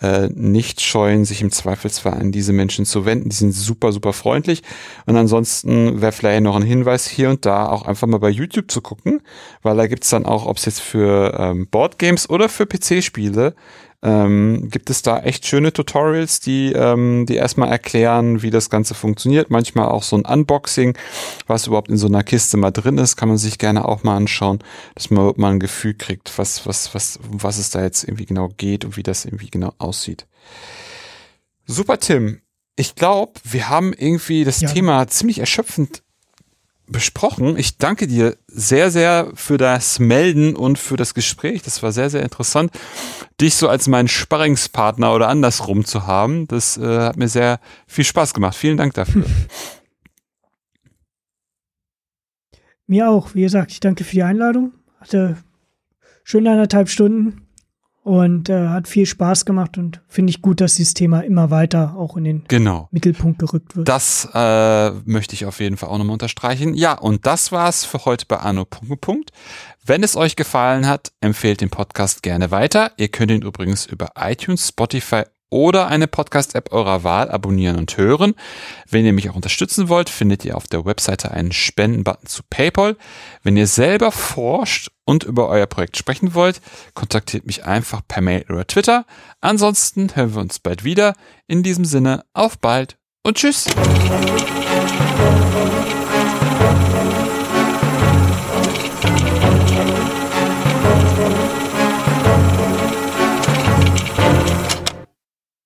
äh, nicht scheuen, sich im Zweifelsfall an diese Menschen zu wenden. Die sind super, super freundlich. Und ansonsten wäre vielleicht noch ein Hinweis, hier und da auch einfach mal bei YouTube zu gucken, weil da gibt's dann auch, ob es jetzt für ähm, Boardgames oder für PC-Spiele ähm, gibt es da echt schöne Tutorials, die, ähm, die erstmal erklären, wie das Ganze funktioniert. Manchmal auch so ein Unboxing, was überhaupt in so einer Kiste mal drin ist, kann man sich gerne auch mal anschauen, dass man mal ein Gefühl kriegt, was, was, was, was es da jetzt irgendwie genau geht und wie das irgendwie genau aussieht. Super, Tim. Ich glaube, wir haben irgendwie das ja. Thema ziemlich erschöpfend besprochen. Ich danke dir sehr, sehr für das Melden und für das Gespräch. Das war sehr, sehr interessant, dich so als meinen Sparringspartner oder andersrum zu haben. Das äh, hat mir sehr viel Spaß gemacht. Vielen Dank dafür. Mir auch. Wie gesagt, ich danke für die Einladung. Hatte schöne anderthalb Stunden und äh, hat viel Spaß gemacht und finde ich gut, dass dieses Thema immer weiter auch in den genau. Mittelpunkt gerückt wird. Das äh, möchte ich auf jeden Fall auch nochmal unterstreichen. Ja, und das war's für heute bei Anno Punkt. Wenn es euch gefallen hat, empfehlt den Podcast gerne weiter. Ihr könnt ihn übrigens über iTunes, Spotify oder eine Podcast-App eurer Wahl abonnieren und hören. Wenn ihr mich auch unterstützen wollt, findet ihr auf der Webseite einen Spendenbutton zu PayPal. Wenn ihr selber forscht und über euer Projekt sprechen wollt, kontaktiert mich einfach per Mail oder Twitter. Ansonsten hören wir uns bald wieder. In diesem Sinne, auf bald und tschüss.